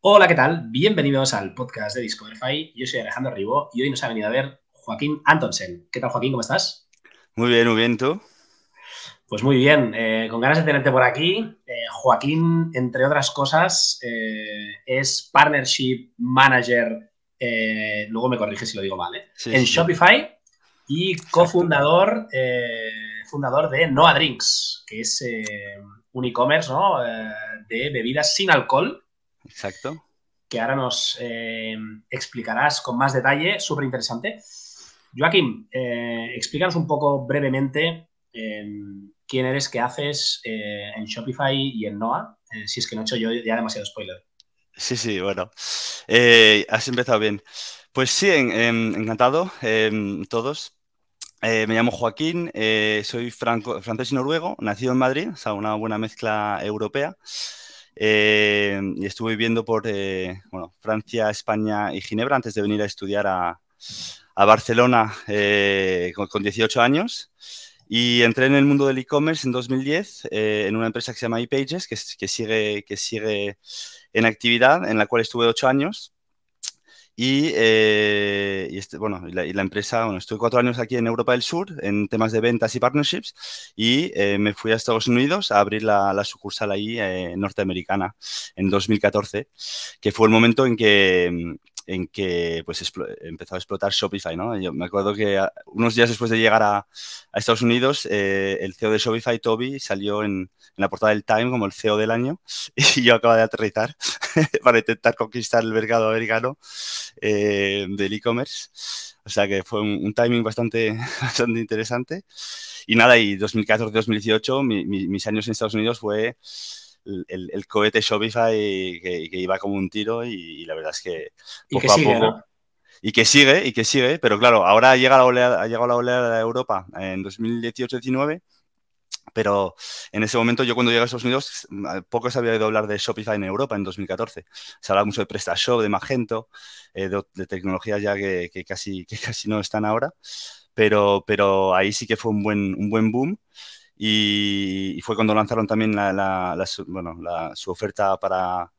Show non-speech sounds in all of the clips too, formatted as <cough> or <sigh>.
Hola, ¿qué tal? Bienvenidos al podcast de Discoverify. Yo soy Alejandro Ribó y hoy nos ha venido a ver Joaquín Antonsen. ¿Qué tal, Joaquín? ¿Cómo estás? Muy bien, muy bien, ¿tú? Pues muy bien, eh, con ganas de tenerte por aquí. Eh, Joaquín, entre otras cosas, eh, es Partnership Manager, luego me corrige si lo digo mal, en Shopify y cofundador fundador de Noah Drinks, que es un e-commerce ¿no? de bebidas sin alcohol Exacto. Que ahora nos eh, explicarás con más detalle, súper interesante. Joaquín, eh, explícanos un poco brevemente em, quién eres, qué haces eh, en Shopify y en Noah, si es que no he hecho yo ya demasiado spoiler. Sí, sí, bueno. has empezado bien. Pues sí, encantado, em, todos. me llamo Joaquín, soy franco, francés y noruego, nacido en Madrid, o sea, una buena mezcla europea. Eh, y estuve viviendo por eh, Francia, España y Ginebra antes de venir a estudiar a, Barcelona eh, con, 18 años. Y entré en el mundo del e-commerce en 2010 en una empresa que se llama ePages, que, que, sigue, que sigue en actividad, en la cual estuve 8 años. Y, eh, y, este, bueno, y, la, empresa, bueno, estuve cuatro años aquí en Europa del Sur en temas de ventas y partnerships y eh, me fui a Estados Unidos a abrir la, la sucursal ahí eh, norteamericana en 2014, que fue el momento en que en que pues, empezó a explotar Shopify. ¿no? Yo me acuerdo que unos días después de llegar a, Estados Unidos, eh, el CEO de Shopify, Toby, salió en, la portada del Time como el CEO del año <laughs> y yo acabo de aterrizar <laughs> para intentar conquistar el mercado americano eh, del e-commerce. O sea que fue un, timing bastante, <laughs> bastante interesante. Y nada, y 2014-2018, mis años en Estados Unidos fue el, cohete Shopify que, iba como un tiro y, la verdad es que poco a poco... Y que sigue, y que sigue, pero claro, ahora llega la oleada, ha llegado la oleada de Europa en 2018-19 pero en ese momento yo cuando llegué a Estados Unidos poco se había oído hablar de Shopify en Europa en 2014. Se hablaba mucho de PrestaShop, de Magento, eh, de, tecnologías ya que, casi, que casi no están ahora, pero, pero ahí sí que fue un buen, un buen boom y, fue cuando lanzaron también su oferta para,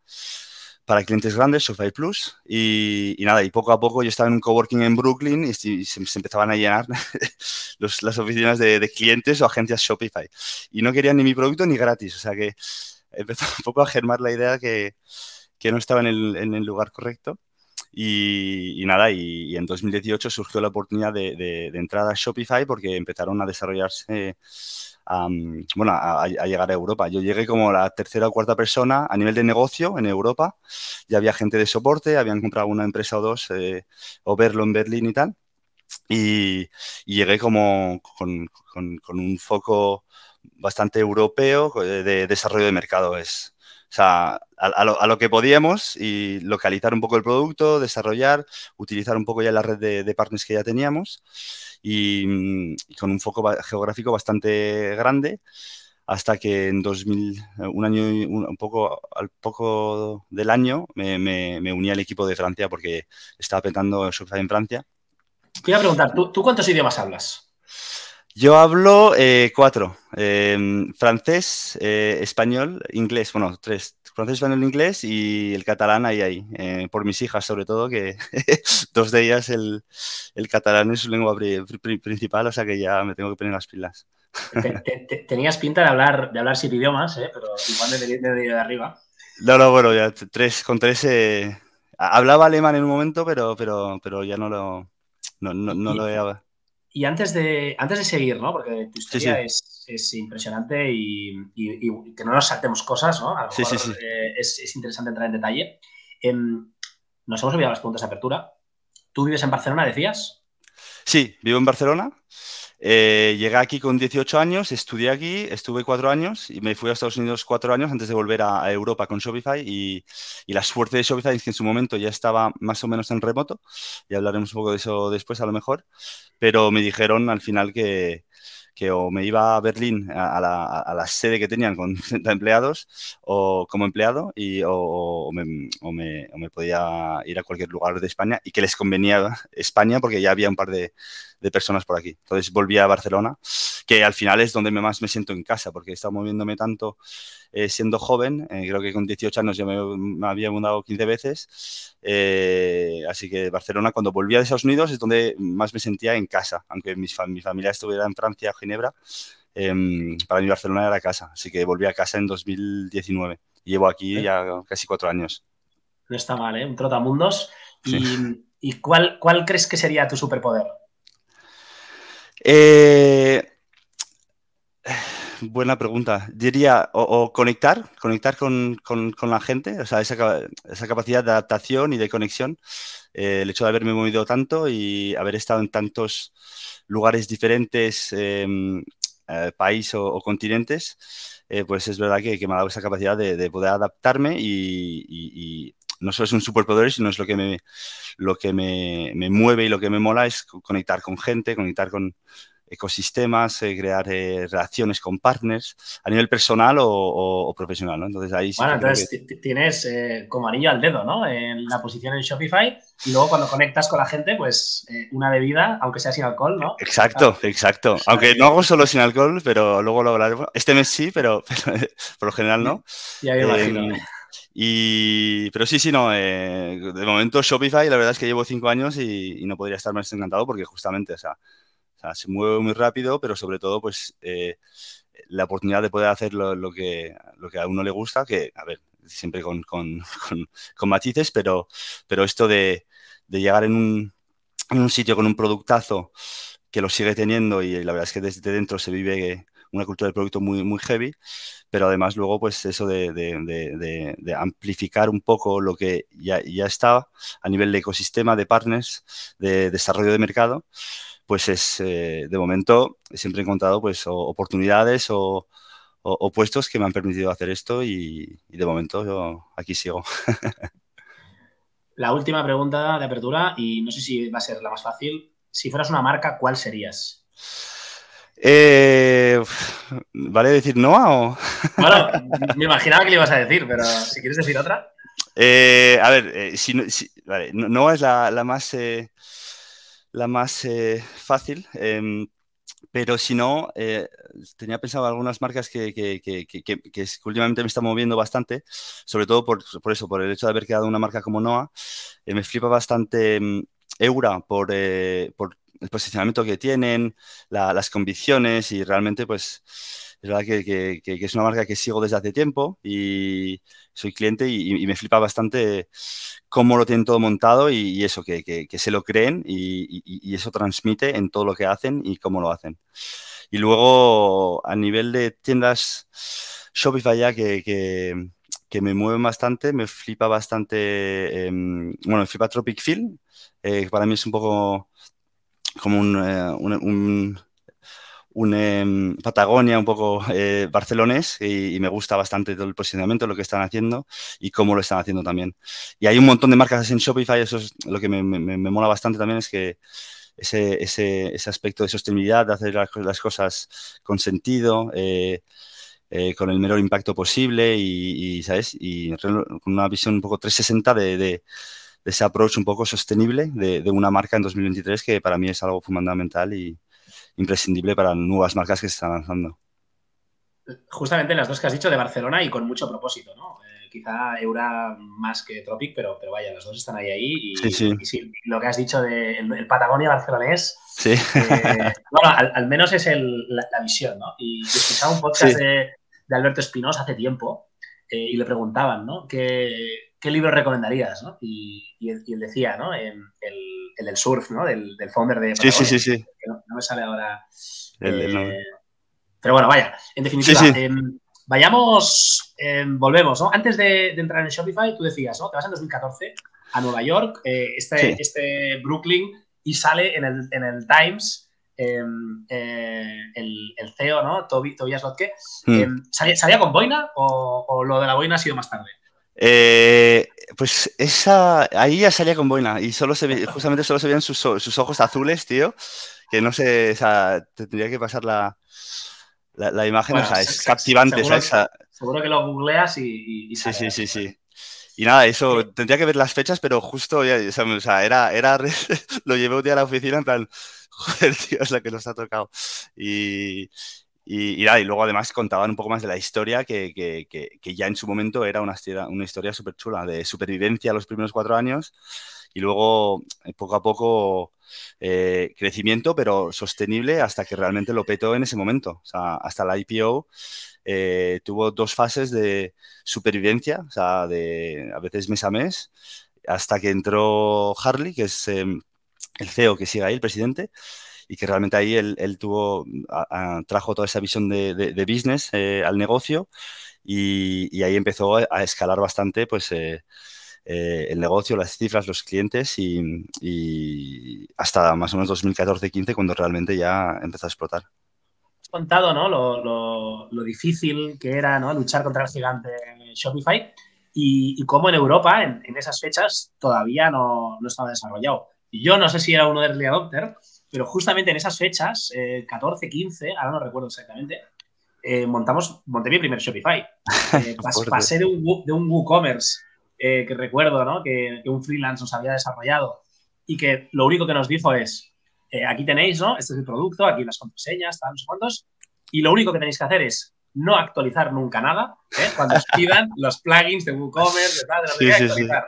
para clientes grandes, Shopify Plus, y, nada, y poco a poco yo estaba en un coworking en Brooklyn y, se, empezaban a llenar <laughs> las oficinas de, clientes o agencias Shopify. Y no querían ni mi producto ni gratis, o sea que <laughs> empezó un poco a germar la idea que, que no estaba en el lugar correcto. Y, nada, y, en 2018 surgió la oportunidad de, de, de entrar a Shopify porque empezaron a desarrollarse bueno, a, llegar a Europa. Yo llegué como la tercera o cuarta persona a nivel de negocio en Europa. Ya había gente de soporte, habían comprado una empresa o dos, eh, o verlo en Berlín y tal. Y, llegué como con, un foco bastante europeo de desarrollo de mercado. Es, o sea, a, lo, que podíamos y localizar un poco el producto, desarrollar, utilizar un poco ya la red de, de partners que ya teníamos y, con un foco geográfico bastante grande hasta que en 2000, un año, un, poco, al poco del año, me, me, uní al equipo de Francia porque estaba petando Shopify en Francia. Te iba a preguntar, ¿tú, ¿tú cuántos idiomas hablas? Yo hablo eh, cuatro, em, francés, eh, español, inglés, bueno, tres, francés, español, inglés y el catalán ahí, ahí, eh, por mis hijas sobre todo, que <laughs> dos de ellas el, catalán es su lengua principal, o sea que ya me tengo que poner las pilas. tenías pinta de hablar, de hablar siete idiomas, pero igual me de, de arriba. No, no, bueno, ya tres, con tres, hablaba alemán en un momento, pero, pero, pero ya no lo, no, no, lo he... Y antes de, antes de seguir, ¿no? Porque tu historia Es, es, impresionante y, que no nos saltemos cosas, ¿no? A lo mejor eh, es, es, interesante entrar en detalle. Em, nos hemos olvidado las preguntas de apertura. ¿Tú vives en Barcelona, decías? Sí, vivo en Barcelona. Eh, llegué aquí con 18 años, estudié aquí, estuve cuatro años y me fui a Estados Unidos cuatro años antes de volver a, Europa con Shopify. Y, y, la suerte de Shopify es que en su momento ya estaba más o menos en remoto, y hablaremos un poco de eso después a lo mejor, pero me dijeron al final que, que o me iba a Berlín a, la, sede que tenían con 30 empleados o como empleado y, o, me, podía ir a cualquier lugar de España y que les convenía España porque ya había un par de, personas por aquí. Entonces volví a Barcelona, que al final es donde más me siento en casa, porque he estado moviéndome tanto eh, siendo joven, eh, creo que con 18 años ya me, había mudado 15 veces, eh, así que Barcelona cuando volví a Estados Unidos es donde más me sentía en casa, aunque mi, mi familia estuviera en Francia, Ginebra, em, para mí Barcelona era casa, así que volví a casa en 2019 y llevo aquí ya casi cuatro años. No está mal, ¿eh? Un trotamundos. ¿Y, ¿y cuál, cuál crees que sería tu superpoder? Eh, buena pregunta. Diría, o, conectar, conectar con, la gente, o sea, esa, capacidad de adaptación y de conexión. Eh, el hecho de haberme movido tanto y haber estado en tantos lugares diferentes, em, eh, país o, continentes, pues es verdad que, me ha dado esa capacidad de, poder adaptarme y, no solo es un superpoder, sino es lo que me, lo que me, mueve y lo que me mola es conectar con gente, conectar con ecosistemas, eh, crear eh, relaciones con partners a nivel personal o, profesional, ¿no? Entonces ahí Bueno, entonces tienes eh, como anillo al dedo, ¿no? En la posición en Shopify y luego cuando conectas con la gente, pues una bebida, aunque sea sin alcohol, ¿no? Exacto, exacto. Aunque no hago solo sin alcohol, pero luego lo hablaremos. Este mes sí, <laughs> pero, por lo general no. Ya me imagino. Y, pero sí, sí, no. Eh, de momento Shopify, la verdad es que llevo cinco años y, no podría estar más encantado porque justamente, o sea, se mueve muy rápido, pero sobre todo, pues, eh, la oportunidad de poder hacer lo, que, lo que a uno le gusta, que, a ver, siempre con, <laughs> con, con, matices, pero, pero esto de, de llegar en un, en un sitio con un productazo que lo sigue teniendo y la verdad es que desde dentro se vive una cultura del producto muy, muy heavy, pero además luego pues eso de, amplificar un poco lo que ya, ya estaba a nivel de ecosistema, de partners, de desarrollo de mercado, pues es, eh, de momento, siempre he encontrado pues oportunidades o, puestos que me han permitido hacer esto y, y de momento yo aquí sigo. <laughs> La última pregunta de apertura, y no sé si va a ser la más fácil. Si fueras una marca, ¿cuál serías? Eh, ¿Vale decir Noah o...? Bueno, me imaginaba que le ibas a decir, pero si quieres decir otra. Eh, a ver, eh, si, Noah es la, más, la más fácil, em, pero si no, tenía pensado algunas marcas que, últimamente me están moviendo bastante, sobre todo por, eso, por el hecho de haber quedado una marca como Noah. me flipa bastante em, Eura por, por el posicionamiento que tienen, las convicciones y realmente pues es verdad que, es una marca que sigo desde hace tiempo y soy cliente y, me flipa bastante cómo lo tienen todo montado y, eso, que, se lo creen y, eso transmite en todo lo que hacen y cómo lo hacen. Y luego a nivel de tiendas Shopify ya que, me mueven bastante, me flipa bastante, em, bueno, me flipa Tropic Field, eh, para mí es un poco como un, eh, un, em, Patagonia un poco eh, barcelonés y, me gusta bastante todo el posicionamiento, lo que están haciendo y cómo lo están haciendo también. Y hay un montón de marcas en Shopify, eso es lo que me, me, mola bastante también, es que ese, ese, ese, aspecto de sostenibilidad, de hacer las, cosas con sentido, eh, con el menor impacto posible y, ¿sabes? Y con una visión un poco 360 de de ese approach un poco sostenible de, una marca en 2023 que para mí es algo fundamental y imprescindible para nuevas marcas que se están lanzando. Justamente las dos que has dicho de Barcelona y con mucho propósito, ¿no? Eh, quizá Eura más que Tropic, pero, pero vaya, las dos están ahí ahí. Y, sí, sí. lo que has dicho del de Patagonia barcelonés, sí. Eh, <laughs> bueno, al, menos es la, visión, ¿no? Y, escuchaba un podcast de, Alberto Espinosa hace tiempo eh, y le preguntaban, ¿no? Que ¿qué libro recomendarías? ¿no? Y, él, decía, ¿no? el, del surf, ¿no? Del, founder de Sí, sí, sí, sí. No, me sale ahora. Eh, pero bueno, vaya, en definitiva, em, vayamos, em, volvemos, ¿no? Antes de, entrar en Shopify, tú decías, ¿no? Te vas en 2014 a Nueva York, eh, este, este Brooklyn, y sale en el, en el Times em, eh, el, el, CEO, ¿no? Tobias Lotke. Hmm. ¿salía, con boina o, o, lo de la boina ha sido más tarde? Eh, pues esa, ahí ya salía con boina y solo se justamente solo se veían sus, sus, ojos azules, tío, que no sé, o sea, tendría que pasar la, la, imagen, o sea, es captivante. Seguro, que lo googleas y... sí, sí, sí, sí. Y nada, eso, tendría que ver las fechas, pero justo, ya, o sea, era, era, <laughs> lo llevé un día a la oficina, en plan, <laughs> joder, tío, es la que nos ha tocado. Y, y, y, luego además contaban un poco más de la historia, que, que, que, ya en su momento era una, una historia súper chula, de supervivencia los primeros cuatro años y luego eh, poco a poco eh, crecimiento, pero sostenible hasta que realmente lo petó en ese momento. O sea, hasta la IPO eh, tuvo dos fases de supervivencia, o sea, de a veces mes a mes, hasta que entró Harley, que es el CEO que sigue ahí, el presidente, y que realmente ahí él, tuvo, trajo toda esa visión de, de, business al negocio y, y, ahí empezó a escalar bastante, pues eh, el negocio, las cifras, los clientes y, hasta más o menos 2014-15 cuando realmente ya empezó a explotar. Has contado ¿no? lo, difícil que era ¿no? luchar contra el gigante Shopify y, cómo en Europa en, esas fechas todavía no, no, estaba desarrollado. Yo no sé si era uno de early adopter, pero justamente en esas fechas, 14, eh, 15, ahora no recuerdo exactamente, eh, montamos, monté mi primer Shopify. <laughs> pasé de un, de un WooCommerce eh, que recuerdo, ¿no? Que, un freelance nos había desarrollado y que lo único que nos dijo es, eh, aquí tenéis, ¿no? Este es el producto, aquí las contraseñas, tal, no sé cuántos, y lo único que tenéis que hacer es no actualizar nunca nada, ¿eh? Cuando os pidan <laughs> los plugins de WooCommerce, de tal, de lo que actualizar.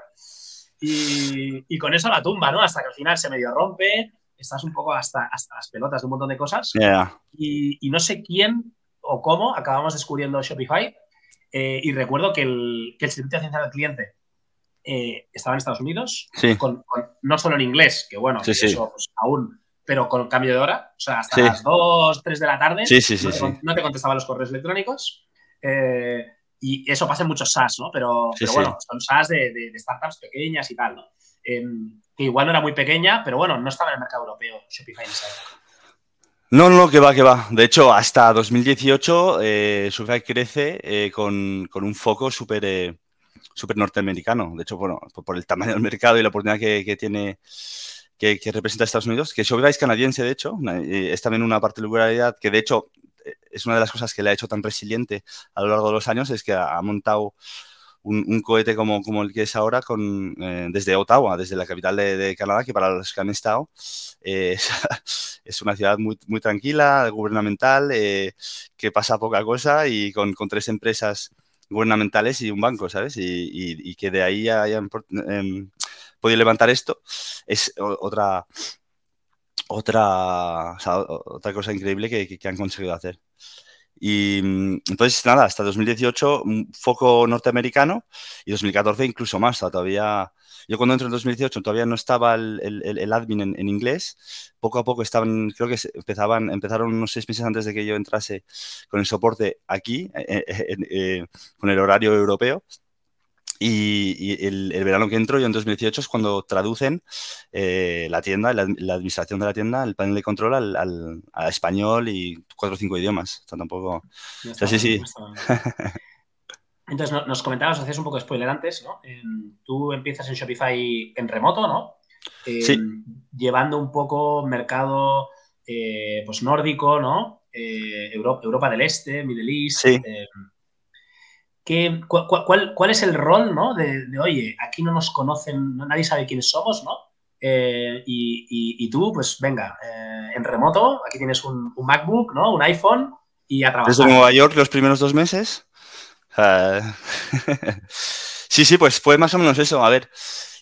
Y, y, con eso la tumba, ¿no? Hasta que al final se medio rompe, estás un poco hasta, hasta las pelotas de un montón de cosas. Y, y, no sé quién o cómo acabamos descubriendo Shopify. y recuerdo que el, que el servicio de atención al cliente eh, estaba en Estados Unidos, con, no solo en inglés, que bueno, eso pues, aún, pero con cambio de hora, o sea, hasta las 2, 3 de la tarde, no, te, contestaban los correos electrónicos. Eh, y eso pasa en muchos SaaS, ¿no? Pero, bueno, son SaaS de, startups pequeñas y tal, ¿no? Em, que igual no era muy pequeña, pero bueno, no estaba en el mercado europeo Shopify en. No, no, que va, que va. De hecho, hasta 2018 eh, Shopify crece eh, con, con, un foco súper súper norteamericano. De hecho, bueno, por el tamaño del mercado y la oportunidad que, tiene, que, representa Estados Unidos, que Shopify es canadiense, de hecho, es también una particularidad que, de hecho, eh, es una de las cosas que le ha hecho tan resiliente a lo largo de los años, es que ha, montado un, cohete como, como, el que es ahora con, eh, desde Ottawa, desde la capital de, Canadá, que para los que han estado eh, <laughs> es, una ciudad muy, tranquila, gubernamental, que pasa poca cosa y con, con tres empresas gubernamentales y un banco, ¿sabes? Y, que de ahí hayan em, podido levantar esto es otra, otra, otra cosa increíble que, han conseguido hacer. Y entonces, nada, hasta 2018 un foco norteamericano y 2014 incluso más, todavía yo cuando entro en 2018 todavía no estaba el, admin en, inglés. Poco a poco estaban, creo que empezaban, empezaron unos seis meses antes de que yo entrase con el soporte aquí, eh, eh, eh, con el horario europeo. Y, el, verano que entro yo en 2018 es cuando traducen la tienda, la, administración de la tienda, el panel de control al, español y cuatro o cinco idiomas. O sea, tampoco... sí, sí. <laughs> Entonces, nos comentabas, hacías un poco de spoiler antes, ¿no? tú empiezas en Shopify en remoto, ¿no? sí. Llevando un poco mercado eh, pues nórdico, ¿no? Eh, Europa, del Este, Middle East. Sí. Eh, cuál, es el rol, ¿no? De, oye, aquí no nos conocen, nadie sabe quiénes somos, ¿no? y, tú, pues venga, en remoto, aquí tienes un, un, MacBook, ¿no? Un iPhone y a trabajar. Desde Nueva York los primeros dos meses. <laughs> sí, sí, pues fue más o menos eso. A ver,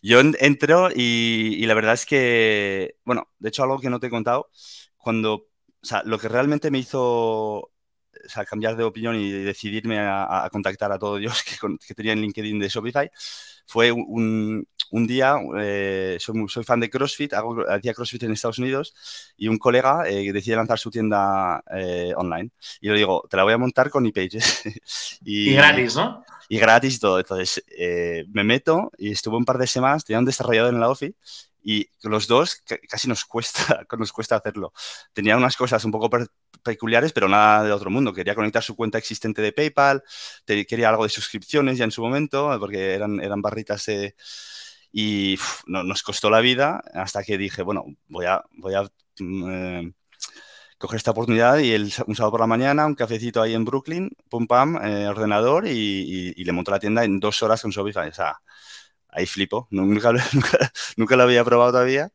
yo entro y, la verdad es que, bueno, de hecho algo que no te he contado, cuando, o sea, lo que realmente me hizo cambiar de opinión y decidirme a, contactar a todo Dios <laughs> que, que, tenía en LinkedIn de Shopify fue un, un día, eh, soy, soy, fan de CrossFit, hago, hacía CrossFit en Estados Unidos y un colega eh, decide lanzar su tienda eh, online. Y le digo, te la voy a montar con ePages. <laughs> y, y gratis, ¿no? Y gratis todo. Entonces eh, me meto y estuve un par de semanas, tenía un desarrollador en la office y los dos casi nos cuesta, <laughs> nos cuesta hacerlo. Tenía unas cosas un poco peculiares, pero nada de otro mundo. Quería conectar su cuenta existente de PayPal, quería algo de suscripciones ya en su momento, porque eran, eran barritas y no, nos costó la vida hasta que dije, bueno, voy a, voy a mm, eh, coger esta oportunidad y el, un sábado por la mañana, un cafecito ahí en Brooklyn, pum pam, eh, ordenador y, le monto la tienda en dos horas con Shopify. O sea, ahí flipo, nunca, <laughs> nunca, nunca, lo había probado todavía.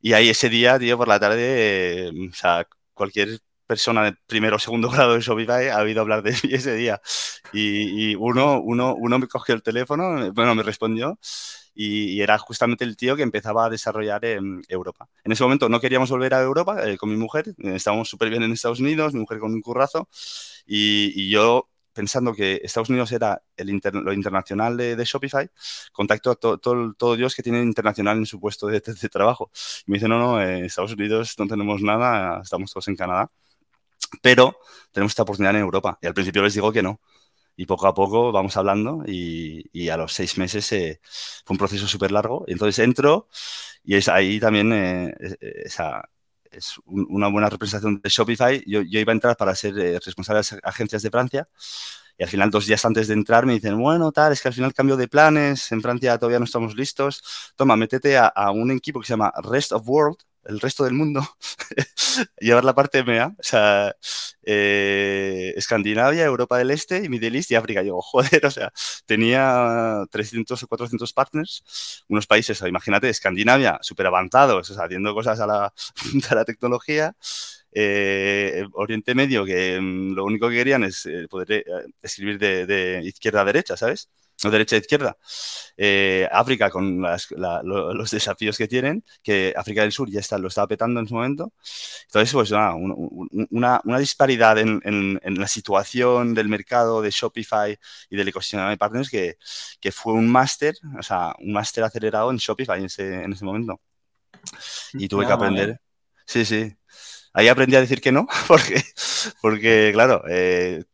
Y ahí ese día, tío, por la tarde, o sea, cualquier persona de primero o segundo <laughs> grado de Shopify ha oído hablar de <laughs> mí ese día. Y, uno, uno, uno me cogió el teléfono, bueno, me respondió y, era justamente el tío que empezaba a desarrollar en Europa. En ese momento no queríamos volver a Europa eh, con mi mujer, estábamos súper bien en Estados Unidos, mi mujer con un currazo y, yo pensando que Estados Unidos era el lo internacional de, Shopify, contacto a todo, todo Dios que tiene internacional en su puesto de, trabajo. Y me dice, no, no, en Estados Unidos no tenemos nada, estamos todos en Canadá pero tenemos esta oportunidad en Europa. Y al principio les digo que no. Y poco a poco vamos hablando y, a los seis meses eh, fue un proceso súper largo. Y entonces entro y es ahí también eh, esa, es una buena representación de Shopify. Yo, iba a entrar para ser eh, responsable de las agencias de Francia y al final, dos días antes de entrar, me dicen, bueno, tal, es que al final cambio de planes, en Francia todavía no estamos listos. Toma, métete a, a un equipo que se llama Rest of World, el resto del mundo, <laughs> llevar la parte MEA, o sea, eh, Escandinavia, Europa del Este y Middle East y África. Yo, joder, <laughs> o sea, tenía 300 o 400 partners, unos países, imagínate, Escandinavia, súper avanzados, haciendo cosas a la, <laughs> la tecnología. Eh, Oriente Medio, que mm, lo único que querían es eh, poder escribir de izquierda a derecha, ¿sabes? O derecha e izquierda. Eh, África con los desafíos que tienen, que África del Sur ya está, lo estaba petando en su momento. Entonces, pues nada, una, disparidad en, la situación del mercado de Shopify y del ecosistema de partners que, que fue un máster, o sea, un máster acelerado en Shopify en ese, en ese momento. Y tuve que aprender. Sí, sí. Ahí aprendí a decir que no, <laughs> porque, porque claro, eh,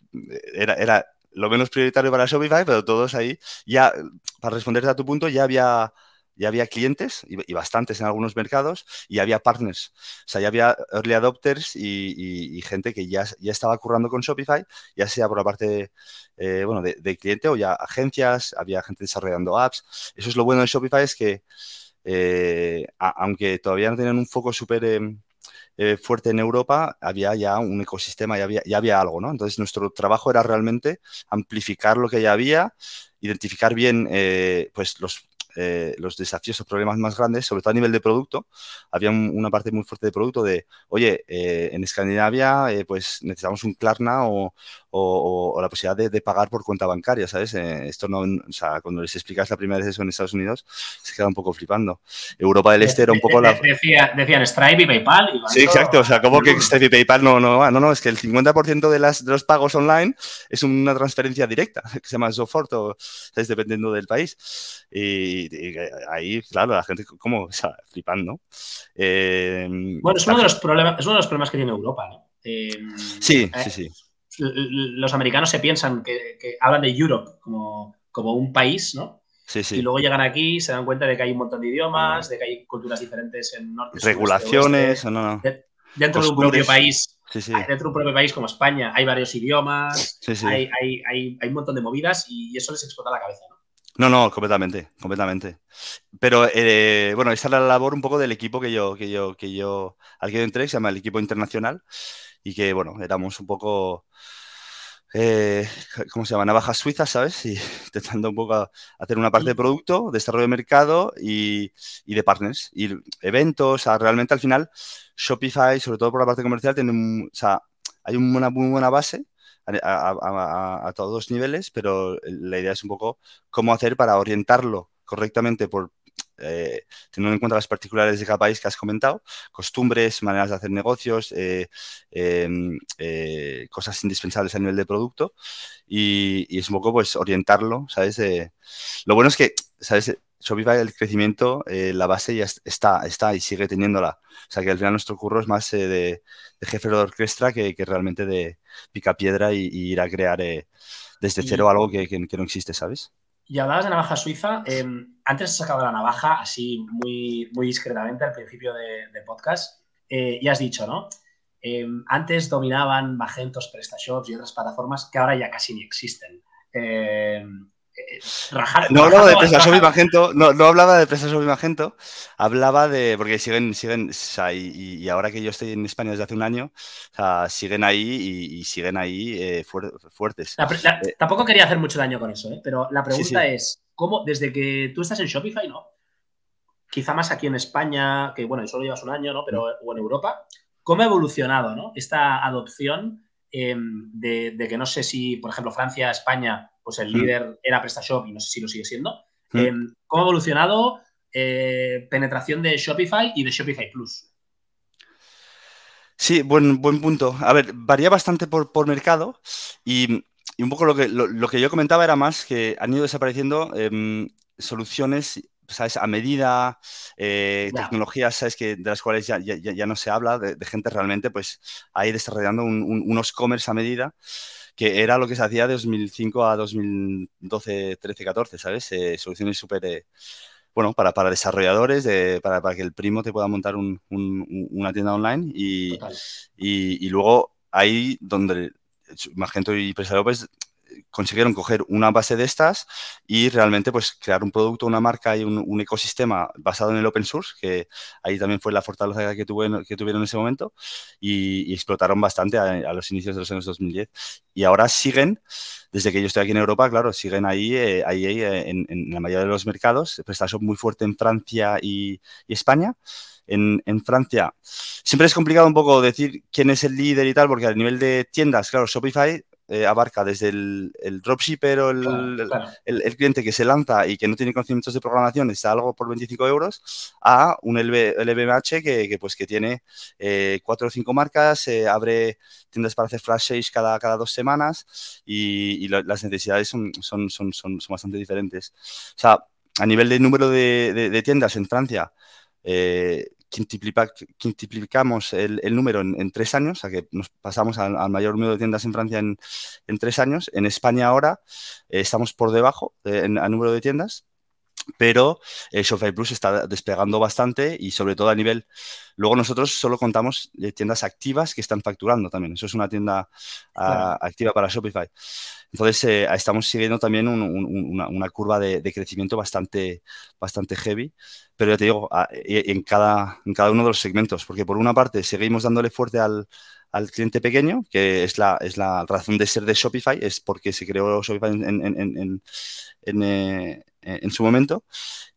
era, era lo menos prioritario para Shopify, pero todos ahí, ya, para responderte a tu punto, ya había, ya había clientes y, bastantes en algunos mercados y había partners. O sea, ya había early adopters y, gente que ya, ya estaba currando con Shopify, ya sea por la parte eh, bueno, de, cliente o ya agencias, había gente desarrollando apps. Eso es lo bueno de Shopify, es que eh, aunque todavía no tenían un foco súper... Em, eh, fuerte en Europa, había ya un ecosistema, ya había, ya había algo, ¿no? Entonces nuestro trabajo era realmente amplificar lo que ya había, identificar bien eh, pues los eh, los desafíos o problemas más grandes, sobre todo a nivel de producto. Había una parte muy fuerte de producto de, oye, eh, en Escandinavia eh, pues necesitamos un Klarna o, la posibilidad de, pagar por cuenta bancaria, ¿sabes? esto no, o sea, cuando les explicas la primera vez eso en Estados Unidos, se queda un poco flipando. Europa del Este era un poco la... decían Stripe y PayPal. sí, exacto. O sea, como que Stripe y PayPal no, no, no, no, es que el 50% de, las, de los pagos online es una transferencia directa, <laughs> que se llama Sofort, o, ¿sabes? dependiendo del país. Y, y, ahí, claro, la gente como flipando. Eh, bueno, es uno, de los problemas, es uno de los problemas que tiene Europa, ¿no? Eh, sí, sí, sí. Los americanos se piensan que, hablan de Europe como, como un país, ¿no? Sí, sí. Y luego llegan aquí, se dan cuenta de que hay un montón de idiomas, de que hay culturas diferentes en norte. Regulaciones, no, no. dentro de un propio país. Dentro de un propio país como España hay varios idiomas, hay, hay, hay, hay, un montón de movidas y eso les explota la cabeza. ¿no? No, no, completamente, completamente. Pero eh, bueno, esta es la labor un poco del equipo que yo, que yo, que yo, al que yo entré, se llama el equipo internacional, y que bueno, éramos un poco, eh, ¿cómo se llama? Navajas suizas, ¿sabes? Y <laughs> intentando un poco hacer una parte de producto, desarrollo de mercado y de partners, y eventos, o sea, realmente al final Shopify, sobre todo por la parte comercial, tiene, o sea, hay una muy buena base a, todos los niveles, pero la idea es un poco cómo hacer para orientarlo correctamente por eh, teniendo en cuenta las particularidades de cada país que has comentado, costumbres, maneras de hacer negocios, eh, em, eh, cosas indispensables a nivel de producto y, es un poco pues orientarlo, ¿sabes? lo bueno es que, ¿sabes? Shopify, el crecimiento, la base ya está, está y sigue teniéndola. O sea que al final nuestro curro es más de, jefe de orquesta que, que realmente de, pica piedra y, ir a crear eh, desde cero algo que, no existe, ¿sabes? Y hablabas de navaja suiza. Em, antes has sacado la navaja así muy, muy discretamente al principio del podcast eh, y has dicho, ¿no? Em, antes dominaban Magentos, PrestaShops y otras plataformas que ahora ya casi ni existen. Em, no hablaba de PrestaShop y Magento, no, no, hablaba de PrestaShop y Magento, hablaba de, porque siguen, siguen, y, ahora que yo estoy en España desde hace un año, siguen ahí y, siguen ahí eh, fuertes. Eh, tampoco quería hacer mucho daño con eso, ¿eh? pero la pregunta es, ¿cómo, desde que tú estás en Shopify, ¿no? quizá más aquí en España, que bueno, solo llevas un año, ¿no? Pero, o en Europa, ¿cómo ha evolucionado, ¿no? Esta adopción em, de, que no sé si, por ejemplo, Francia, España, pues el líder era PrestaShop y no sé si lo sigue siendo. Em, ¿Cómo ha evolucionado eh, penetración de Shopify y de Shopify Plus? Sí, buen, buen punto. A ver, varía bastante por, mercado y, un poco lo que, lo, que yo comentaba era más que han ido desapareciendo em, soluciones ¿sabes? A medida, eh, tecnologías, ¿sabes? Que, de las cuales ya, ya, no se habla, de, gente realmente, pues ahí desarrollando unos commerce a medida, que era lo que se hacía de 2005 a 2012, 13, 14, ¿sabes? Eh, soluciones súper, eh, bueno, para, para desarrolladores, de, para, para, que el primo te pueda montar un, una tienda online y, y, y, luego ahí donde Magento y Presa López consiguieron coger una base de estas y realmente pues crear un producto, una marca y un, ecosistema basado en el open source, que ahí también fue la fortaleza que, que tuvieron en ese momento y, explotaron bastante a, los inicios de los años 2010. Y ahora siguen, desde que yo estoy aquí en Europa, claro, siguen ahí, eh, ahí eh, en, la mayoría de los mercados. PrestaShop muy fuerte en Francia y, España. En, en, Francia. Siempre es complicado un poco decir quién es el líder y tal, porque a nivel de tiendas, claro, Shopify eh, abarca desde el, dropshipper o el, cliente que se lanza y que no tiene conocimientos de programación, está algo por 25 euros, a un LVMH que, pues, que tiene eh, cuatro o cinco marcas, abre tiendas para hacer flash sales cada, cada dos semanas y, las necesidades son, son, son, son, bastante diferentes. O sea, a nivel de número de, tiendas en Francia, eh, quintuplicamos el, el número en, tres años, o sea que nos pasamos al, mayor número de tiendas en Francia en, tres años. En España ahora eh, estamos por debajo en, número de tiendas, pero eh, Shopify Plus está despegando bastante y sobre todo a nivel... Luego nosotros solo contamos tiendas activas que están facturando también. Eso es una tienda ah, activa para Shopify. Entonces, eh, estamos siguiendo también una, curva de, crecimiento bastante, bastante heavy, pero ya te digo, en, cada, en cada uno de los segmentos, porque por una parte seguimos dándole fuerte al, cliente pequeño, que es la, es la razón de ser de Shopify, es porque se creó Shopify en, eh, en, su momento.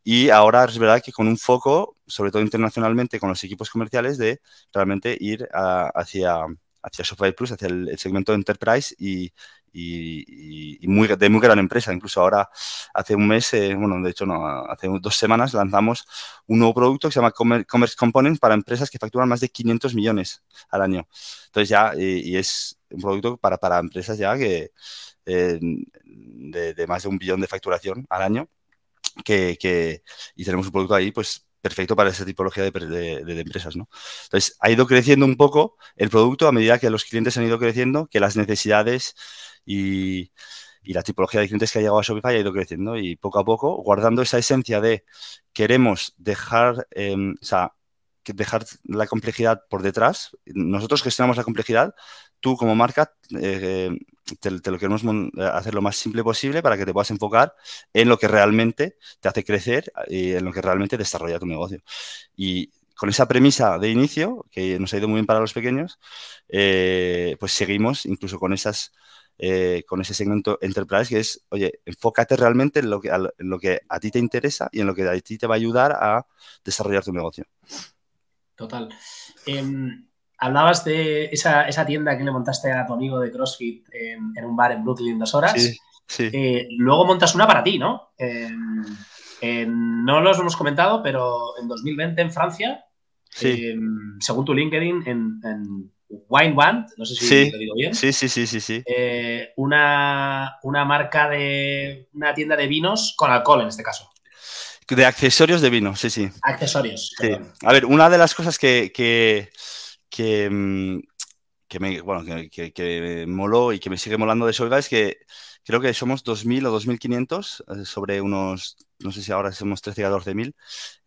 Y ahora es verdad que con un foco, sobre todo internacionalmente, con los equipos comerciales, de realmente ir hacia, hacia Shopify Plus, hacia el, el segmento de Enterprise y, y, muy, de muy gran empresa. Incluso ahora, hace un mes, eh, bueno, de hecho, no, hace dos semanas lanzamos un nuevo producto que se llama Commerce Components para empresas que facturan más de 500 millones al año. Entonces ya, y, es un producto para, para empresas ya que eh, de, más de un billón de facturación al año. Que, y tenemos un producto ahí, pues perfecto para esa tipología de, empresas, ¿no? Entonces, ha ido creciendo un poco el producto a medida que los clientes han ido creciendo, que las necesidades y, la tipología de clientes que ha llegado a Shopify ha ido creciendo y poco a poco, guardando esa esencia de queremos dejar, em, o sea, dejar la complejidad por detrás. Nosotros gestionamos la complejidad, tú como marca eh, te, lo queremos hacer lo más simple posible para que te puedas enfocar en lo que realmente te hace crecer y en lo que realmente desarrolla tu negocio. Y con esa premisa de inicio, que nos ha ido muy bien para los pequeños, eh, pues seguimos incluso con esas eh, con ese segmento enterprise que es, oye, enfócate realmente en lo, que, en lo que a ti te interesa y en lo que a ti te va a ayudar a desarrollar tu negocio. Total. Em, hablabas de esa, tienda que le montaste a tu amigo de CrossFit en, un bar en Brooklyn dos horas. Sí, eh, luego montas una para ti, ¿no? no los hemos comentado, pero en 2020 en Francia, em, según tu LinkedIn, en Wine Band, no sé si lo digo bien. Sí, sí, sí, sí, sí. Eh, una, marca de una tienda de vinos con alcohol en este caso. De accesorios de vino, sí, sí. Accesorios. A ver, una de las cosas que, que, que, mm, me, bueno, que, que, moló y que me sigue molando de Solva es que creo que somos 2.000 o 2.500 eh, sobre unos, no sé si ahora somos 13 o 14.000,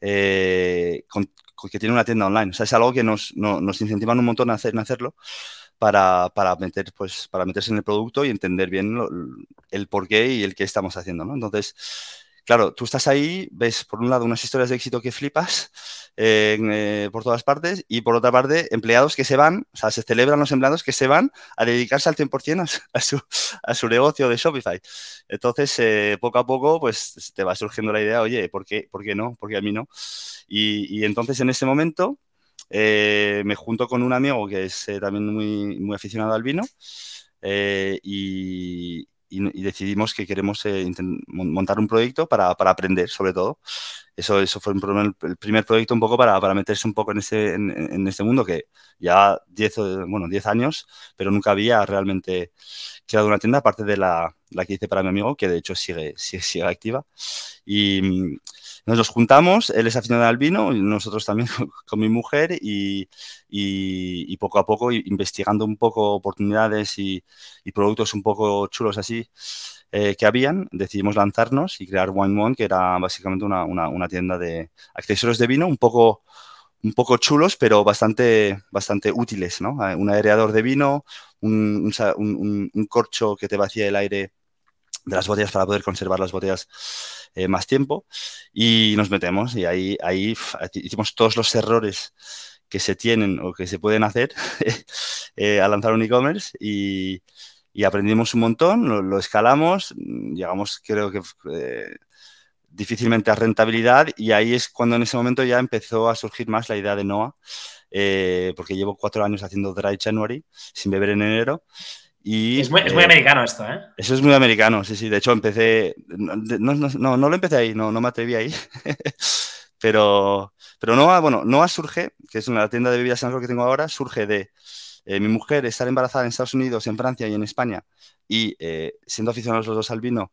eh, con, que tiene una tienda online. O sea, es algo que nos, nos incentivan un montón a hacerlo para, para, meter, pues, para meterse en el producto y entender bien el por qué y el qué estamos haciendo. ¿no? Entonces, claro, tú estás ahí, ves por un lado unas historias de éxito que flipas eh, por todas partes y por otra parte empleados que se van, o sea, se celebran los empleados que se van a dedicarse al 100% <laughs> a su, negocio de Shopify. Entonces, eh, poco a poco, pues te va surgiendo la idea, oye, ¿por qué, por qué no? ¿Por qué a mí no? Y, y entonces en ese momento eh, me junto con un amigo que es también muy, muy aficionado al vino y, y, decidimos que queremos eh, montar un proyecto para, para, aprender, sobre todo. Eso, eso fue el primer proyecto un poco para, para meterse un poco en ese, en, en este mundo que ya 10 bueno, 10 años, pero nunca había realmente creado una tienda, aparte de la, la que hice para mi amigo, que de hecho sigue, sigue, sigue activa. Y nos juntamos, él es aficionado al vino, nosotros también <laughs> con mi mujer, y, y, poco a poco investigando un poco oportunidades y, y productos un poco chulos así eh, que habían, decidimos lanzarnos y crear Wine One, que era básicamente una, una, tienda de accesorios de vino un poco, un poco chulos, pero bastante, bastante útiles, ¿no? Eh, un aireador de vino, un, un corcho que te vacía el aire de las botellas para poder conservar las botellas eh, más tiempo. Y nos metemos y ahí, ahí hicimos todos los errores que se tienen o que se pueden hacer <laughs> eh, al lanzar un e-commerce y, y, aprendimos un montón, lo, lo, escalamos, llegamos creo que eh, difícilmente a rentabilidad y ahí es cuando en ese momento ya empezó a surgir más la idea de NOAA, eh, porque llevo cuatro años haciendo Dry January sin beber en enero y, es, muy, es, muy, americano esto, ¿eh? Eso es muy americano, sí, sí. De hecho, empecé. No, no, no, no lo empecé ahí, no, no me atreví ahí. <laughs> pero, pero Noah, bueno, Noah surge, que es una tienda de bebidas en que tengo ahora, surge de eh, mi mujer estar embarazada en Estados Unidos, en Francia y en España. Y eh, siendo aficionados los dos al vino,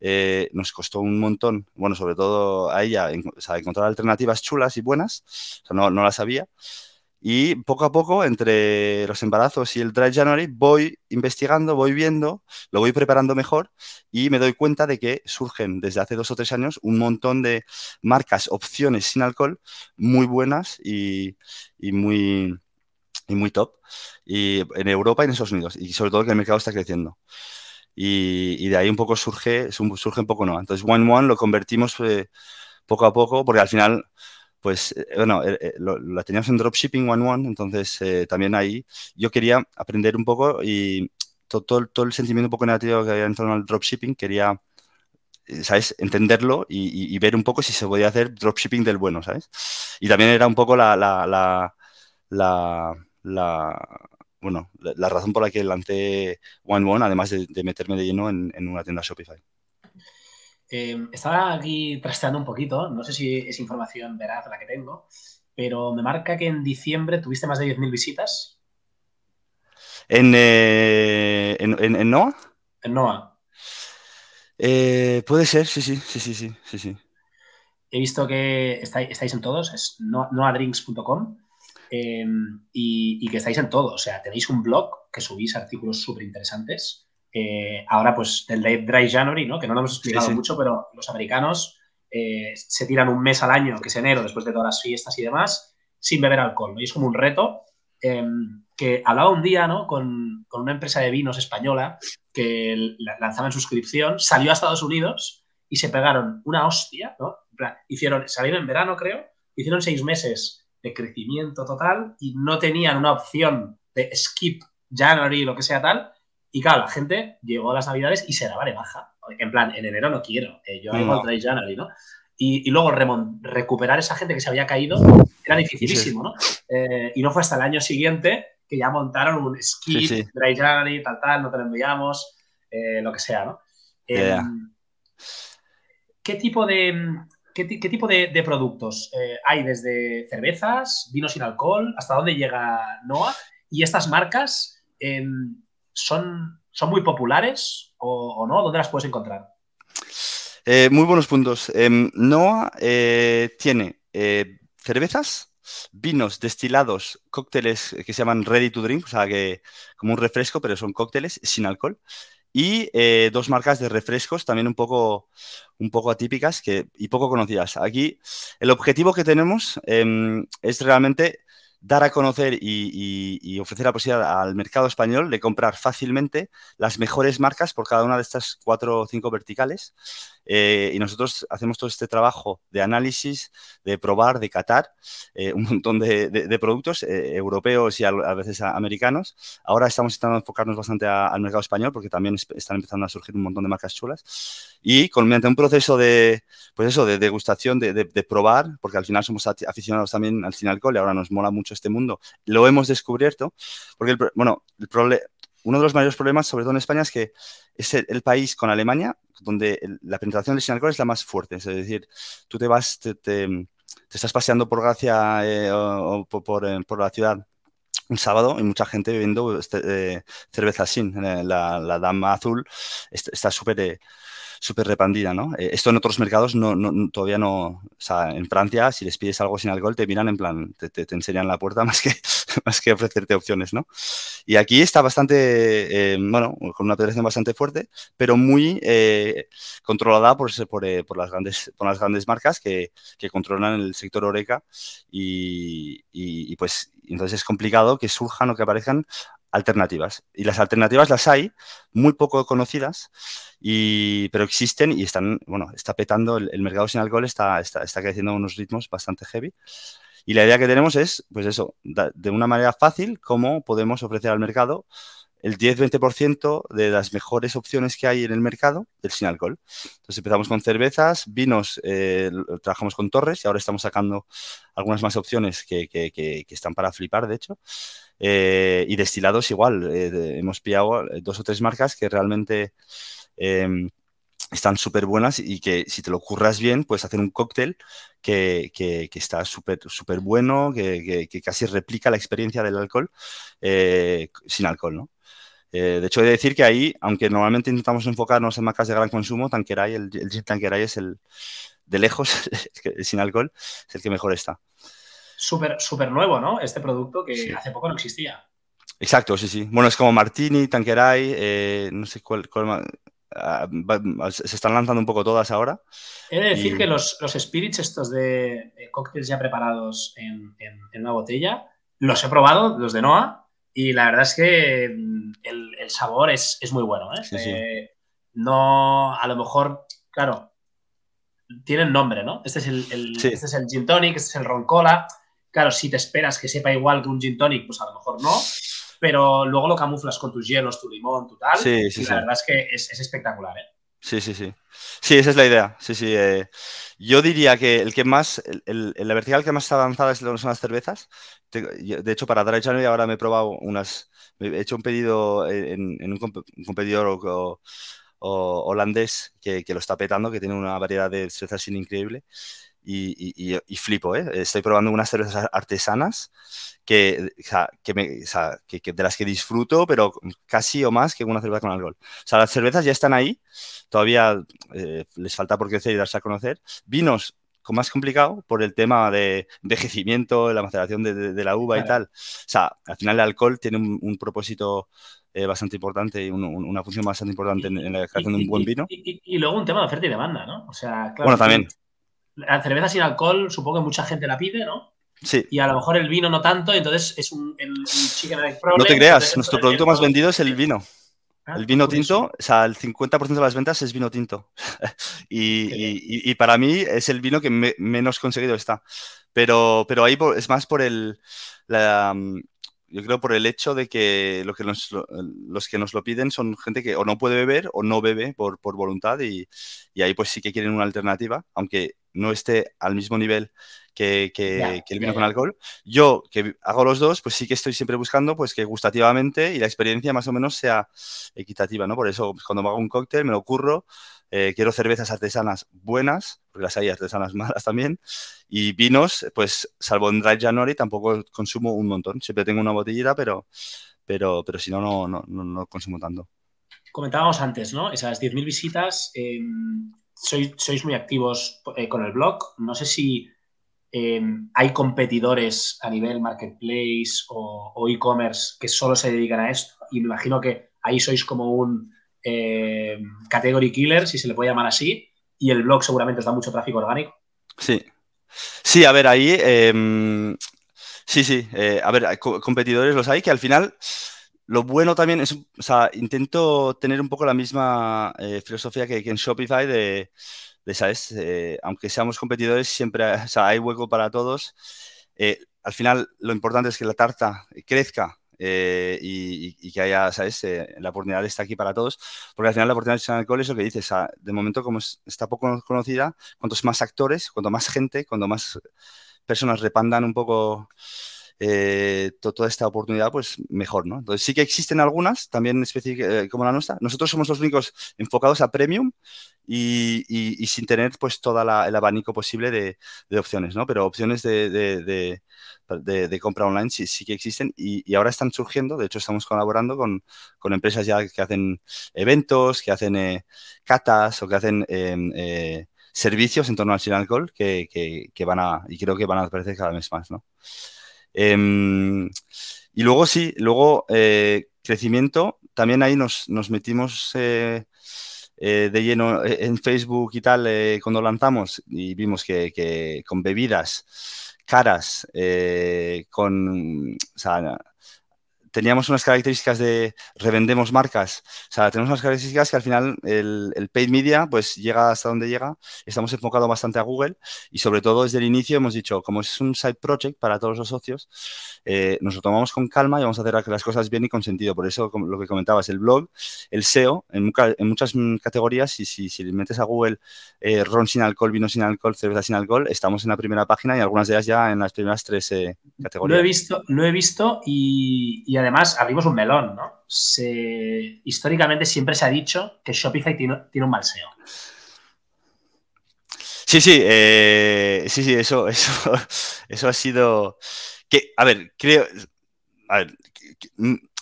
eh, nos costó un montón, bueno, sobre todo a ella, en, o sea, encontrar alternativas chulas y buenas. O sea, no, no las había. Y poco a poco, entre los embarazos y el Dry January, voy investigando, voy viendo, lo voy preparando mejor y me doy cuenta de que surgen desde hace dos o tres años un montón de marcas, opciones sin alcohol muy buenas y, y muy, y muy top y en Europa y en Estados Unidos. Y sobre todo que el mercado está creciendo. Y, y de ahí un poco surge, surge un poco no. Entonces, One One lo convertimos eh, poco a poco porque al final pues eh, bueno, eh, eh, lo, la teníamos en Dropshipping One One, entonces también ahí yo quería aprender un poco y todo, todo, el sentimiento un poco negativo que había en torno al dropshipping, quería, ¿sabes?, entenderlo y, ver un poco si se podía hacer dropshipping del bueno, ¿sabes? Y también era un poco la, la, la, la, la bueno, la, razón por la que lancé One One, además de, meterme de lleno en, en una tienda Shopify. Eh, estaba aquí trasteando un poquito, no sé si es información veraz la que tengo, pero me marca que en diciembre tuviste más de 10.000 visitas. ¿En, eh, en, en, en, NOAA? En NOAA. Eh, puede ser, sí, sí, sí, sí, sí, sí, sí. He visto que estáis, estáis en todos, es noadrinks.com eh, y, y, que estáis en todo. O sea, tenéis un blog que subís artículos súper interesantes eh, ahora, pues, del Dry January, ¿no? Que no lo hemos explicado sí, sí. mucho, pero los americanos eh, se tiran un mes al año, que es enero, después de todas las fiestas y demás, sin beber alcohol, ¿no? Y es como un reto eh, que hablaba un día, ¿no? Con, con, una empresa de vinos española que lanzaba en suscripción, salió a Estados Unidos y se pegaron una hostia, ¿no? Hicieron, salieron en verano, creo, hicieron seis meses de crecimiento total y no tenían una opción de skip January, lo que sea tal, y claro, la gente llegó a las navidades y se daba de baja. En plan, en enero no quiero, eh, yo no. el January, ¿no? Y, y luego recuperar esa gente que se había caído era dificilísimo, ¿no? Eh, y no fue hasta el año siguiente que ya montaron un ski, sí, sí. Dry January, tal, tal, no te lo enviamos, eh, lo que sea, ¿no? Yeah. ¿Qué tipo de, qué, qué tipo de, de productos eh, hay desde cervezas, vino sin alcohol, hasta dónde llega NOA? Y estas marcas, son, son muy populares o, no? ¿Dónde las puedes encontrar? Eh, muy buenos puntos. Noah eh, tiene eh, cervezas, vinos destilados, cócteles que se llaman ready to drink, o sea, que como un refresco, pero son cócteles sin alcohol. Y eh, dos marcas de refrescos también un poco, un poco atípicas que, y poco conocidas. Aquí el objetivo que tenemos em, es realmente dar a conocer y, ofrecer la posibilidad al mercado español de comprar fácilmente las mejores marcas por cada una de estas cuatro o cinco verticales eh, y nosotros hacemos todo este trabajo de análisis, de probar, de catar eh, un montón de, productos eh, europeos y a, veces americanos. Ahora estamos intentando enfocarnos bastante al mercado español porque también están empezando a surgir un montón de marcas chulas. Y con, mediante un proceso de, pues eso, de degustación, de, de, probar, porque al final somos aficionados también al sin alcohol y ahora nos mola mucho este mundo, lo hemos descubierto, porque, el, bueno, el uno de los mayores problemas, sobre todo en España, es que es el, país con Alemania donde la penetración del sin alcohol es la más fuerte. Es decir, tú te vas, te, estás paseando por Gracia eh, o, eh, por, la ciudad un sábado y mucha gente bebiendo este, eh, cerveza sin. La, la, dama azul está súper súper repandida, ¿no? Eh, esto en otros mercados no, todavía no, o sea, en Francia, si les pides algo sin alcohol, te miran en plan, te, te, enseñan la puerta <laughs> más que, <laughs> más que ofrecerte opciones, ¿no? Y aquí está bastante, eh, bueno, con una penetración bastante fuerte, pero muy eh, controlada por, por, por, las grandes, por las grandes marcas que, que controlan el sector Oreca y, y, y pues entonces es complicado que surjan o que aparezcan alternativas. Y las alternativas las hay, muy poco conocidas, y, pero existen y están, bueno, está petando el, mercado sin alcohol, está, está, está, creciendo a unos ritmos bastante heavy. Y la idea que tenemos es, pues eso, de una manera fácil, cómo podemos ofrecer al mercado el 10-20% de las mejores opciones que hay en el mercado del sin alcohol. Entonces empezamos con cervezas, vinos, eh, trabajamos con torres y ahora estamos sacando algunas más opciones que, están para flipar, de hecho. Eh, y destilados igual, eh, hemos pillado dos o tres marcas que realmente em, están súper buenas y que si te lo curras bien, puedes hacer un cóctel que, que, está súper súper bueno, que, casi replica la experiencia del alcohol sin alcohol, ¿no? Eh, de hecho, he de decir que ahí, aunque normalmente intentamos enfocarnos en marcas de gran consumo, Tanqueray, el, el gin Tanqueray es el, de lejos, <laughs> sin alcohol, es el que mejor está. Súper súper nuevo, ¿no? Este producto que hace poco no existía. Exacto, sí, sí. Bueno, es como Martini, Tanqueray, eh, no sé cuál, ah, se están lanzando un poco todas ahora. He de decir que los, los, spirits estos de, cócteles ya preparados en, en, una botella, los he probado, los de Noah, y la verdad es que mm, el, el sabor es, es, muy bueno. ¿eh? Eh, no, a lo mejor, claro, tienen nombre, ¿no? Este es el, el este es el gin tonic, este es el ron cola. Claro, si te esperas que sepa igual que un gin tonic, pues a lo mejor no. Pero luego lo camuflas con tus hielos, tu limón, tu tal. y la verdad es que es, es espectacular, ¿eh? Sí, sí, sí. Sí, esa es la idea. Sí, sí. Eh, yo diría que el que más, el, la vertical que más está avanzada son las cervezas. De hecho, para Dry January ahora me he probado unas, he hecho un pedido en, un, competidor holandés que, lo está petando, que tiene una variedad de cervezas increíble. Y, y, flipo, ¿eh? Estoy probando unas cervezas artesanas que, que, de las que disfruto, pero casi o más que una cerveza con alcohol. O sea, las cervezas ya están ahí, todavía eh, les falta por crecer y darse a conocer. Vinos con más complicado por el tema de envejecimiento, la maceración de, la uva y tal. O sea, al final el alcohol tiene un, propósito eh, bastante importante y una función bastante importante en, la creación de un buen vino. Y, luego un tema de oferta y demanda, ¿no? O sea, claro, bueno, también. La cerveza sin alcohol supongo que mucha gente la pide, ¿no? Sí. Y a lo mejor el vino no tanto, entonces es un, chicken No te creas, nuestro producto más vendido es el vino. Ah, el vino tinto, o sea, el 50% de las ventas es vino tinto. <laughs> y, para mí es el vino que menos conseguido está. Pero, pero ahí es más por el. yo creo por el hecho de que, lo que los que nos lo piden son gente que o no puede beber o no bebe por, por voluntad y, y, ahí pues sí que quieren una alternativa, aunque no esté al mismo nivel que, el vino con alcohol. Yo, que hago los dos, pues sí que estoy siempre buscando pues que gustativamente y la experiencia más o menos sea equitativa, ¿no? Por eso, pues, cuando me hago un cóctel, me lo ocurro, eh, quiero cervezas artesanas buenas, porque las hay artesanas <laughs> malas también, y vinos, pues salvo en Dry January, tampoco consumo un montón. Siempre tengo una botellita, pero, pero, pero si no, no, no, no consumo tanto. Comentábamos antes, ¿no? Esas 10.000 visitas, em, sois, sois, muy activos eh, con el blog. No sé si Em, hay competidores a nivel marketplace o, e-commerce que solo se dedican a esto. Y me imagino que ahí sois como un em, category killer, si se le puede llamar así, y el blog seguramente os da mucho tráfico orgánico. Sí. Sí, a ver, ahí. Em, sí, sí. Eh, a ver, competidores los hay que al final lo bueno también es, o sea, intento tener un poco la misma eh, filosofía que, en Shopify de, ¿sabes? Eh, aunque seamos competidores, siempre hay hueco para todos. Eh, al final, lo importante es que la tarta crezca y, que haya, ¿sabes? la oportunidad está aquí para todos, porque al final la oportunidad de alcohol es lo que dices, de momento como está poco conocida, cuantos más actores, cuanto más gente, cuanto más personas repandan un poco eh, toda esta oportunidad, pues mejor, ¿no? Entonces sí que existen algunas, también eh, como la nuestra. Nosotros somos los únicos enfocados a premium y, sin tener pues todo el abanico posible de, opciones, ¿no? Pero opciones de, compra online sí, sí que existen y, ahora están surgiendo, de hecho estamos colaborando con, empresas ya que hacen eventos, que hacen eh, catas o que hacen em, servicios en torno al sin alcohol que, que, van a, y creo que van a aparecer cada vez más, ¿no? Em, y luego sí, luego eh, crecimiento, también ahí nos, metimos eh, eh, de lleno en Facebook y tal cuando lanzamos y vimos que, con bebidas caras, con, teníamos unas características de revendemos marcas, o sea, tenemos unas características que al final el, paid media pues llega hasta donde llega, estamos enfocados bastante a Google y sobre todo desde el inicio hemos dicho, como es un side project para todos los socios, eh, nos lo tomamos con calma y vamos a hacer las cosas bien y con sentido. Por eso, lo que comentabas, el blog, el SEO, en, muchas categorías, y si, si metes a Google eh, ron sin alcohol, vino sin alcohol, cerveza sin alcohol, estamos en la primera página y algunas de ellas ya en las primeras tres eh, categorías. Lo he visto, lo he visto y además abrimos un melón, ¿no? históricamente siempre se ha dicho que Shopify tiene, un mal SEO. Sí, sí, eh, sí, sí, eso, <laughs> eso, eso ha sido. Que, a ver, creo. A ver,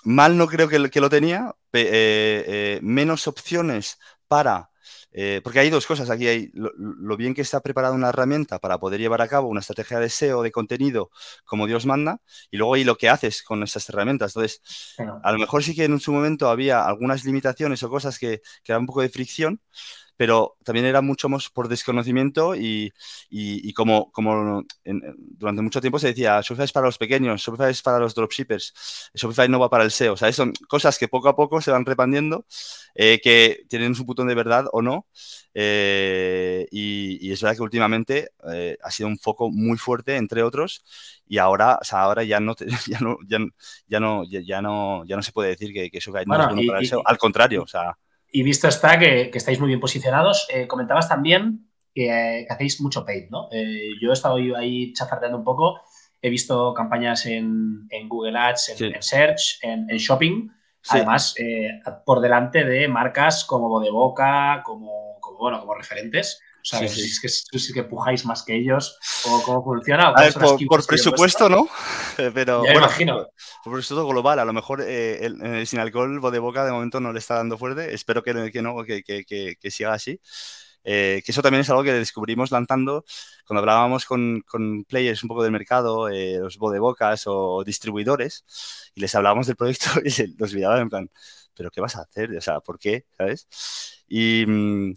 mal no creo que, que lo tenía. Eh, eh, menos opciones para eh, porque hay dos cosas aquí. Hay lo, bien que está preparada una herramienta para poder llevar a cabo una estrategia de SEO, de contenido, como Dios manda, y luego hay lo que haces con esas herramientas. Entonces, a lo mejor sí que en su momento había algunas limitaciones o cosas que, que un poco de fricción, pero también era mucho más por desconocimiento y, como, como durante mucho tiempo se decía, Shopify es para los pequeños, Shopify es para los dropshippers, Shopify no va para el SEO. O sea, son cosas que poco a poco se van repandiendo, eh, que tienen su botón de verdad o no. Eh, y, es verdad que últimamente eh, ha sido un foco muy fuerte, entre otros, y ahora, o sea, ahora ya no, <laughs> ya no, ya, no, ya, no, ya no se puede decir que, Shopify no es bueno para el SEO. Al contrario, o sea y visto está que, estáis muy bien posicionados, eh, comentabas también que, hacéis mucho paid, ¿no? Eh, yo he estado ahí chafardeando un poco, he visto campañas en, Google Ads, en, Search, en, Shopping, además eh, por delante de marcas como Bodeboca, como, como, bueno, como referentes. O sea, Si, es que, si que pujáis más que ellos, o cómo funciona. por, presupuesto, ¿no? <laughs> Pero bueno, imagino. Por, presupuesto global, a lo mejor eh, el, sin alcohol de boca de momento no le está dando fuerte. Espero que, que no, que, que, que siga así. Eh, que eso también es algo que descubrimos lanzando cuando hablábamos con, con players un poco del mercado, eh, los bodebocas o distribuidores, y les hablábamos del proyecto <laughs> y se los miraban en plan, ¿pero qué vas a hacer? O sea, ¿por qué? ¿Sabes? Y. Mm,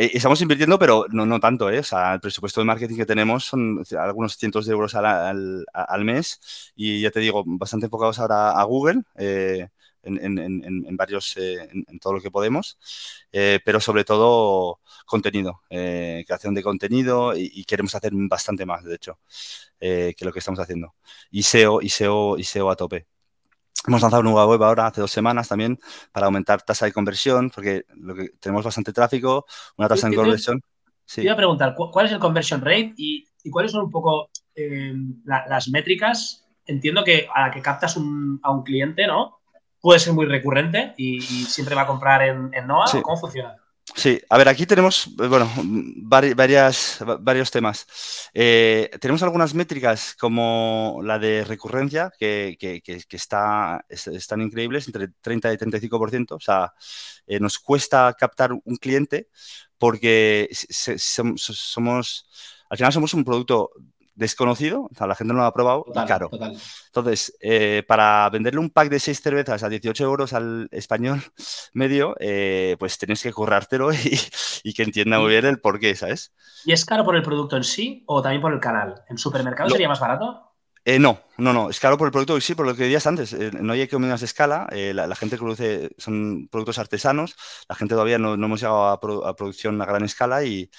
eh, estamos invirtiendo, pero no, no tanto, ¿eh? O sea, el presupuesto de marketing que tenemos son algunos cientos de euros al, al, mes y ya te digo, bastante enfocados ahora a Google. Eh, en, en, en, varios, eh, en, todo lo que podemos, pero sobre todo contenido, creación de contenido y, queremos hacer bastante más, de hecho, que lo que estamos haciendo. Y SEO, SEO, SEO a tope. Hemos lanzado una nueva web ahora hace dos semanas también para aumentar tasa de conversión, porque lo que, tenemos bastante tráfico, una tasa de conversión. Sí. Te iba a preguntar, ¿cuál es el conversion rate y, cuáles son un poco eh, las métricas? Entiendo que a la que captas a un cliente, ¿no? Puede ser muy recurrente y, siempre va a comprar en, en NOA. ¿Cómo funciona? Sí, a ver, aquí tenemos, bueno, varias, varios temas. Eh, tenemos algunas métricas como la de recurrencia, que, está, están increíbles, entre 30 y 35%. O sea, eh, nos cuesta captar un cliente porque somos, al final somos un producto desconocido, o sea, la gente no lo ha probado y caro. Entonces, eh, para venderle un pack de seis cervezas a 18 euros al español <laughs> medio, eh, pues tienes que currártelo <laughs> y, que entienda muy bien el por qué, ¿sabes? ¿Y es caro por el producto en sí o también por el canal? ¿En supermercados sería más barato? Eh, no, no, no. Es caro por el producto, sí, por lo que decías antes. Eh, no hay economías de escala. Eh, la, gente que produce son productos artesanos. La gente todavía no, hemos llegado a, a, producción a gran escala y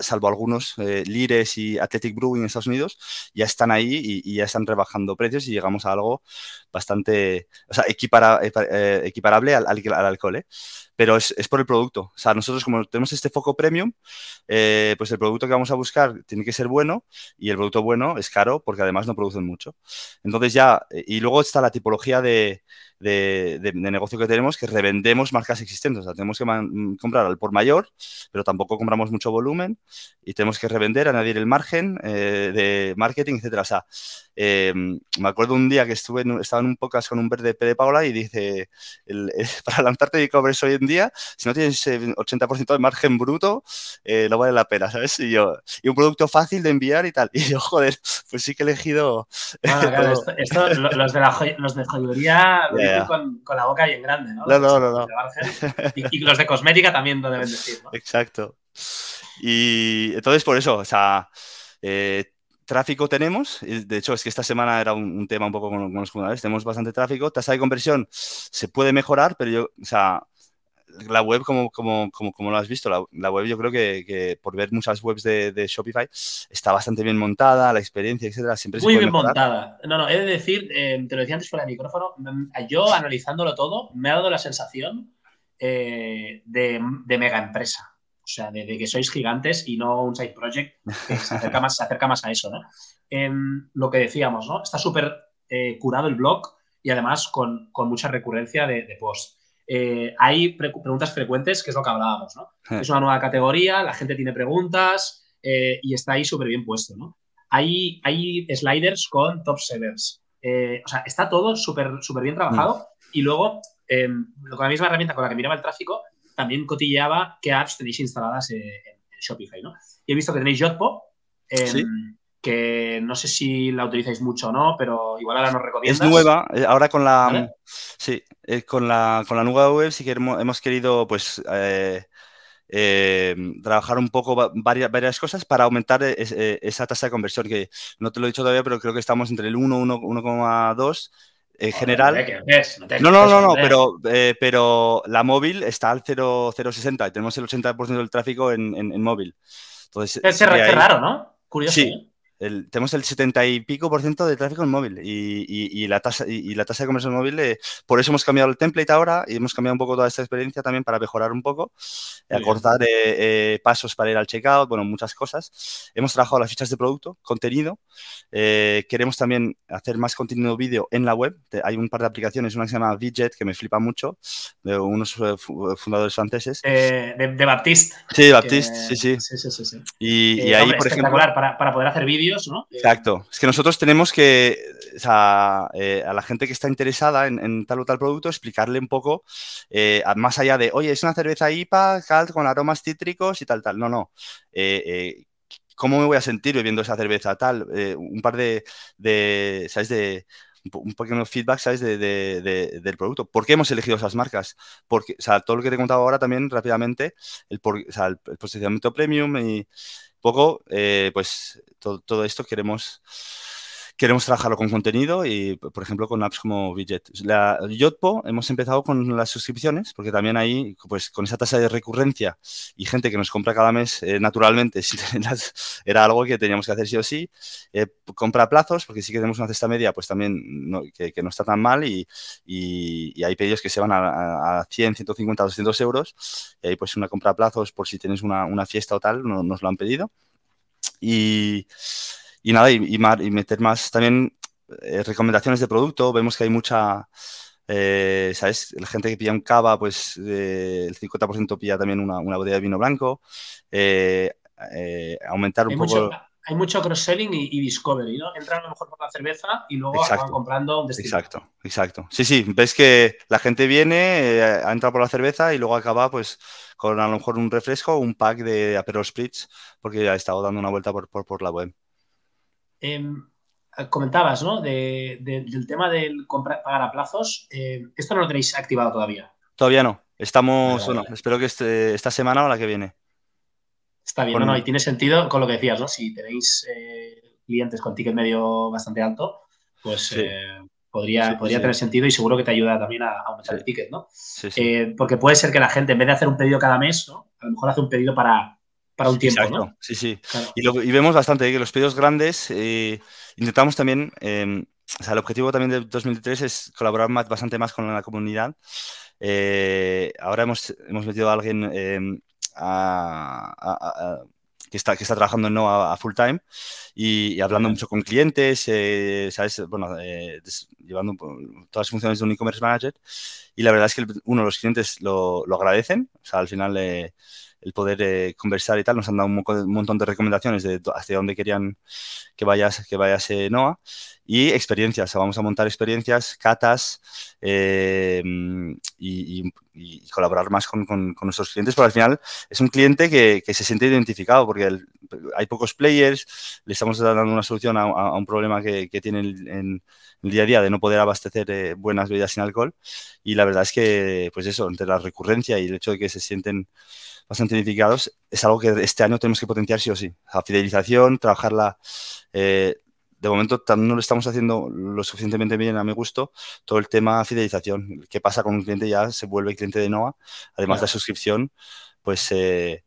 salvo algunos, eh, Lires y Athletic Brewing en Estados Unidos, ya están ahí y, ya están rebajando precios y llegamos a algo bastante, o sea, eh, equiparable al, alcohol, ¿eh? Pero es, por el producto. O sea, nosotros como tenemos este foco premium, pues el producto que vamos a buscar tiene que ser bueno y el producto bueno es caro porque además no producen mucho. Entonces ya, y luego está la tipología de, de, negocio que tenemos que revendemos marcas existentes. O sea, tenemos que comprar al por mayor, pero tampoco compramos mucho volumen y tenemos que revender, añadir el margen eh, de marketing, etcétera. O sea, em, me acuerdo un día que estuve estaba en un podcast con un verde P de Paula y dice, <laughs> para lanzarte e-commerce hoy en día, si no tienes 80% de margen bruto, eh, no vale la pena, ¿sabes? Y yo, y un producto fácil de enviar y tal. Y yo, joder, <laughs> pues sí que he elegido... <laughs> esto, los, de la los de joyería con, la boca bien grande, ¿no? No, no, no. Y, los de cosmética también lo deben decir, ¿no? Exacto. Y entonces por eso, o sea, eh, tráfico tenemos, de hecho es que esta semana era un, tema un poco con, con, los fundadores, tenemos bastante tráfico, tasa de conversión se puede mejorar, pero yo, o sea, la web, como, como, como, como lo has visto, la, web yo creo que, por ver muchas webs de, Shopify está bastante bien montada, la experiencia, etcétera, siempre Muy bien montada. No, no, he de decir, eh, te lo decía antes fuera del micrófono, mm, yo analizándolo todo, me ha dado la sensación eh, de, mega empresa. O sea, de, que sois gigantes y no un side project que se acerca más, se acerca más a eso, ¿no? Em, lo que decíamos, ¿no? Está súper eh, curado el blog y además con, mucha recurrencia de, de posts. Eh, hay preguntas frecuentes, que es lo que hablábamos, ¿no? Eh. Es una nueva categoría, la gente tiene preguntas eh, y está ahí súper bien puesto, ¿no? Hay, hay sliders con top sellers. o sea, está todo súper súper bien trabajado mm. y luego, em, con la misma herramienta con la que miraba el tráfico, también cotilleaba qué apps tenéis instaladas en, Shopify, ¿no? Y he visto que tenéis Jotpo. Em, que no sé si la utilizáis mucho o no, pero igual ahora nos recomiendas. Es nueva, eh, ahora con la sí, eh, con la con la nueva web sí que hemos, querido pues eh, trabajar un poco varias, varias cosas para aumentar esa tasa de conversión que no te lo he dicho todavía, pero creo que estamos entre el 1 1,2 en general. No, no, no, no, pero, pero la móvil está al 0,060 y tenemos el 80% del tráfico en, en, móvil. Entonces, es, raro, ¿no? Curioso. Sí, tenemos el 70 y pico por ciento de tráfico en móvil y, la, tasa, y, la tasa de conversión móvil, eh, por eso hemos cambiado el template ahora y hemos cambiado un poco toda esta experiencia también para mejorar un poco, acortar eh, eh, pasos para ir al checkout, bueno, muchas cosas. Hemos trabajado las fichas de producto, contenido. queremos también hacer más contenido vídeo en la web. Hay un par de aplicaciones, una que se llama Widget, que me flipa mucho, de unos fundadores franceses. de, Baptiste. Sí, Baptiste, sí, sí. sí, sí, sí, Y, ahí, por ejemplo... Para, para poder hacer vídeos Exacto. Es que nosotros tenemos que, eh, a la gente que está interesada en, tal o tal producto, explicarle un poco, eh, más allá de, oye, es una cerveza IPA, con aromas cítricos y tal, tal. No, no. Eh, ¿Cómo me voy a sentir bebiendo esa cerveza? Tal, un par de, ¿sabes? De, un pequeño feedback, ¿sabes? del producto. ¿Por qué hemos elegido esas marcas? Porque, o sea, todo lo que te he contado ahora también rápidamente, el, el posicionamiento premium y poco, eh, pues todo, esto queremos, queremos trabajarlo con contenido y, por ejemplo, con apps como Widget. La Yotpo hemos empezado con las suscripciones, porque también ahí, pues con esa tasa de recurrencia y gente que nos compra cada mes eh, naturalmente, <laughs> era algo que teníamos que hacer sí o sí. Eh, compra plazos, porque sí que tenemos una cesta media, pues también que, no está tan mal y, hay pedidos que se van a, 100, 150, 200 euros. Y ahí pues una compra a plazos por si tienes una, fiesta o tal, nos lo han pedido. Y, y nada, y, meter más también eh, recomendaciones de producto. Vemos que hay mucha, eh, ¿sabes? La gente que pilla un cava, pues eh, el 50% pilla también una, una, botella de vino blanco. aumentar un poco... hay mucho cross-selling y, discovery, ¿no? Entran a lo mejor por la cerveza y luego acaban comprando un destino. Exacto, exacto. Sí, sí, ves que la gente viene, ha entrado por la cerveza y luego acaba, pues, con a lo mejor un refresco o un pack de Aperol Spritz porque ha estado dando una vuelta por, por la web. Em, comentabas, ¿no? del tema del comprar, pagar a plazos. Eh, esto no lo tenéis activado todavía. Todavía no. Estamos, bueno, espero que este, esta semana o la que viene. Está bien, y tiene sentido con lo que decías, ¿no? Si tenéis eh, clientes con ticket medio bastante alto, pues eh, podría, podría tener sentido y seguro que te ayuda también a, aumentar el ticket, ¿no? Eh, porque puede ser que la gente, en vez de hacer un pedido cada mes, ¿no? A lo mejor hace un pedido para, para un tiempo, ¿no? Sí, sí. Y, vemos bastante que los pedidos grandes intentamos también em, o sea, el objetivo también de 2003 es colaborar bastante más con la comunidad. Eh, ahora hemos, hemos, metido a alguien em, que, está, que está trabajando en a, full time y, hablando mucho con clientes, eh, ¿sabes? Bueno, eh, llevando todas las funciones de un e-commerce manager. Y la verdad es que uno los clientes lo, lo agradecen. O sea, al final el poder conversar y tal. Nos han dado un, montón de recomendaciones de hacia dónde querían que vayas, que vayase Noah y experiencias. vamos a montar experiencias, catas eh, y, colaborar más con, nuestros clientes, pero al final es un cliente que, se siente identificado porque hay pocos players, le estamos dando una solución a, un problema que, que tiene en, el día a día de no poder abastecer eh, buenas bebidas sin alcohol y la verdad es que, pues eso, entre la recurrencia y el hecho de que se sienten bastante identificados, es algo que este año tenemos que potenciar sí o sí. La fidelización, trabajarla eh, de momento no lo estamos haciendo lo suficientemente bien a mi gusto. Todo el tema fidelización. ¿Qué pasa con un cliente? Ya se vuelve cliente de NOA, además de suscripción, pues eh,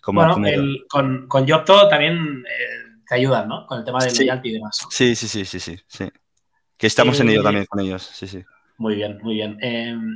como... Bueno, con, con Yopto también eh, te ayudan, ¿no? Con el tema de loyalty y demás. Sí, sí, sí, sí, sí, sí. Que estamos en ello también con ellos, sí, sí. Muy bien, muy bien.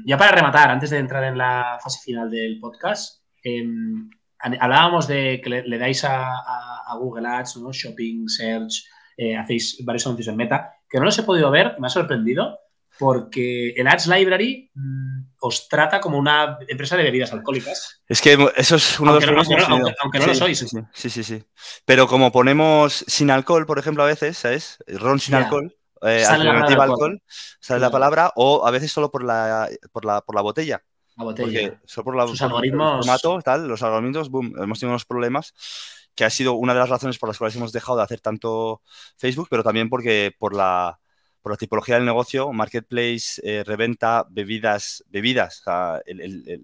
Ya para rematar, antes de entrar en la fase final del podcast, em, hablábamos de que le, dais a, a, Google Ads, ¿no? Shopping, Search, eh, hacéis varios anuncios en Meta, que no los he podido ver, me ha sorprendido, porque el Ads Library mm, os trata como una empresa de bebidas alcohólicas. Es que eso es uno de los problemas. Aunque, no lo sois. Sí, sí, sí, Pero como ponemos sin alcohol, por ejemplo, a veces, ¿sabes? Ron sin alcohol. Eh, alternativa alcohol, sale la palabra, o a veces solo por la, por la, por la botella. La botella. solo por la, Sus algoritmos. tal, los algoritmos, boom, hemos tenido unos problemas que ha sido una de las razones por las cuales hemos dejado de hacer tanto Facebook, pero también porque por la, por la tipología del negocio, marketplace, eh, reventa, bebidas, bebidas, la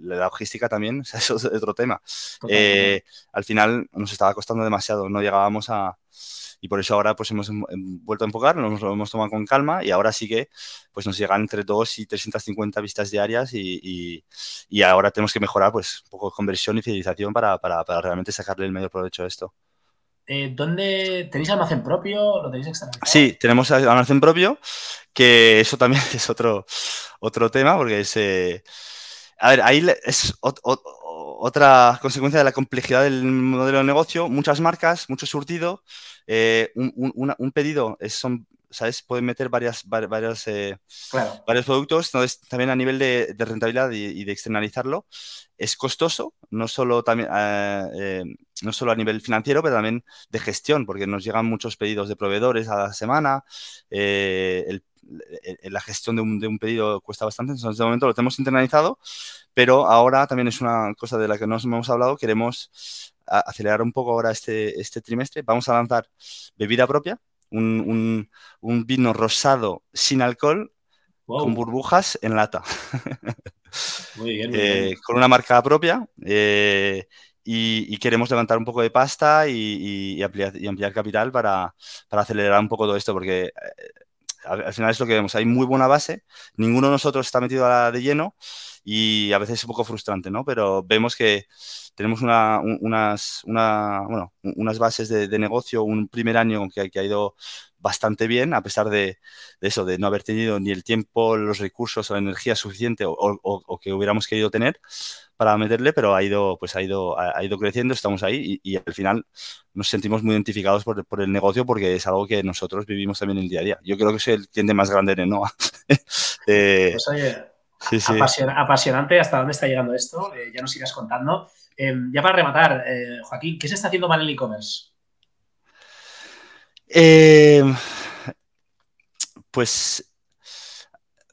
logística también, <laughs> eso es otro tema. Eh, al final nos estaba costando demasiado, no llegábamos a, y por eso ahora pues hemos vuelto a enfocar, nos lo hemos tomado con calma y ahora sí que pues nos llegan entre 2 y 350 vistas diarias y, y, ahora tenemos que mejorar pues un poco de conversión y fidelización para, para, para realmente sacarle el mayor provecho a esto. Eh, ¿Dónde tenéis almacén propio? ¿Lo tenéis externalizado? Sí, tenemos almacén propio, que eso también <laughs> es otro, otro tema, porque es... Eh, a ver, ahí es otra consecuencia de la complejidad del modelo de negocio. Muchas marcas, mucho surtido, eh, un, pedido es, son, ¿sabes? Pueden meter varias, varias, eh, varios productos. Entonces, también a nivel de, rentabilidad y, de externalizarlo, es costoso, no solo, también, eh, no solo a nivel financiero, pero también de gestión, porque nos llegan muchos pedidos de proveedores a la semana. La gestión de un, de un, pedido cuesta bastante, entonces de momento lo tenemos internalizado, pero ahora también es una cosa de la que nos hemos hablado, queremos acelerar un poco ahora este, este trimestre. Vamos a lanzar bebida propia, un, vino rosado sin alcohol con burbujas en lata. Muy bien, <laughs> eh, con una marca propia. Eh, y, queremos levantar un poco de pasta y, ampliar, capital para, acelerar un poco todo esto, porque al final es lo que vemos. Hay muy buena base, ninguno de nosotros está metido a la de lleno y a veces es un poco frustrante, ¿no? Pero vemos que tenemos una, unas, bueno, unas bases de, negocio, un primer año que, que, ha ido bastante bien, a pesar de, eso, de no haber tenido ni el tiempo, los recursos o la energía suficiente o, que hubiéramos querido tener para meterle, pero ha ido, pues ha ido, ha ido creciendo, estamos ahí y, al final nos sentimos muy identificados por, por, el negocio porque es algo que nosotros vivimos también el día a día. Yo creo que soy el cliente más grande de NOA. <laughs> eh, pues oye, apasionante hasta dónde está llegando esto, eh, ya nos sigas contando. Em, ya para rematar, eh, Joaquín, ¿qué se está haciendo mal en el e-commerce? Em, pues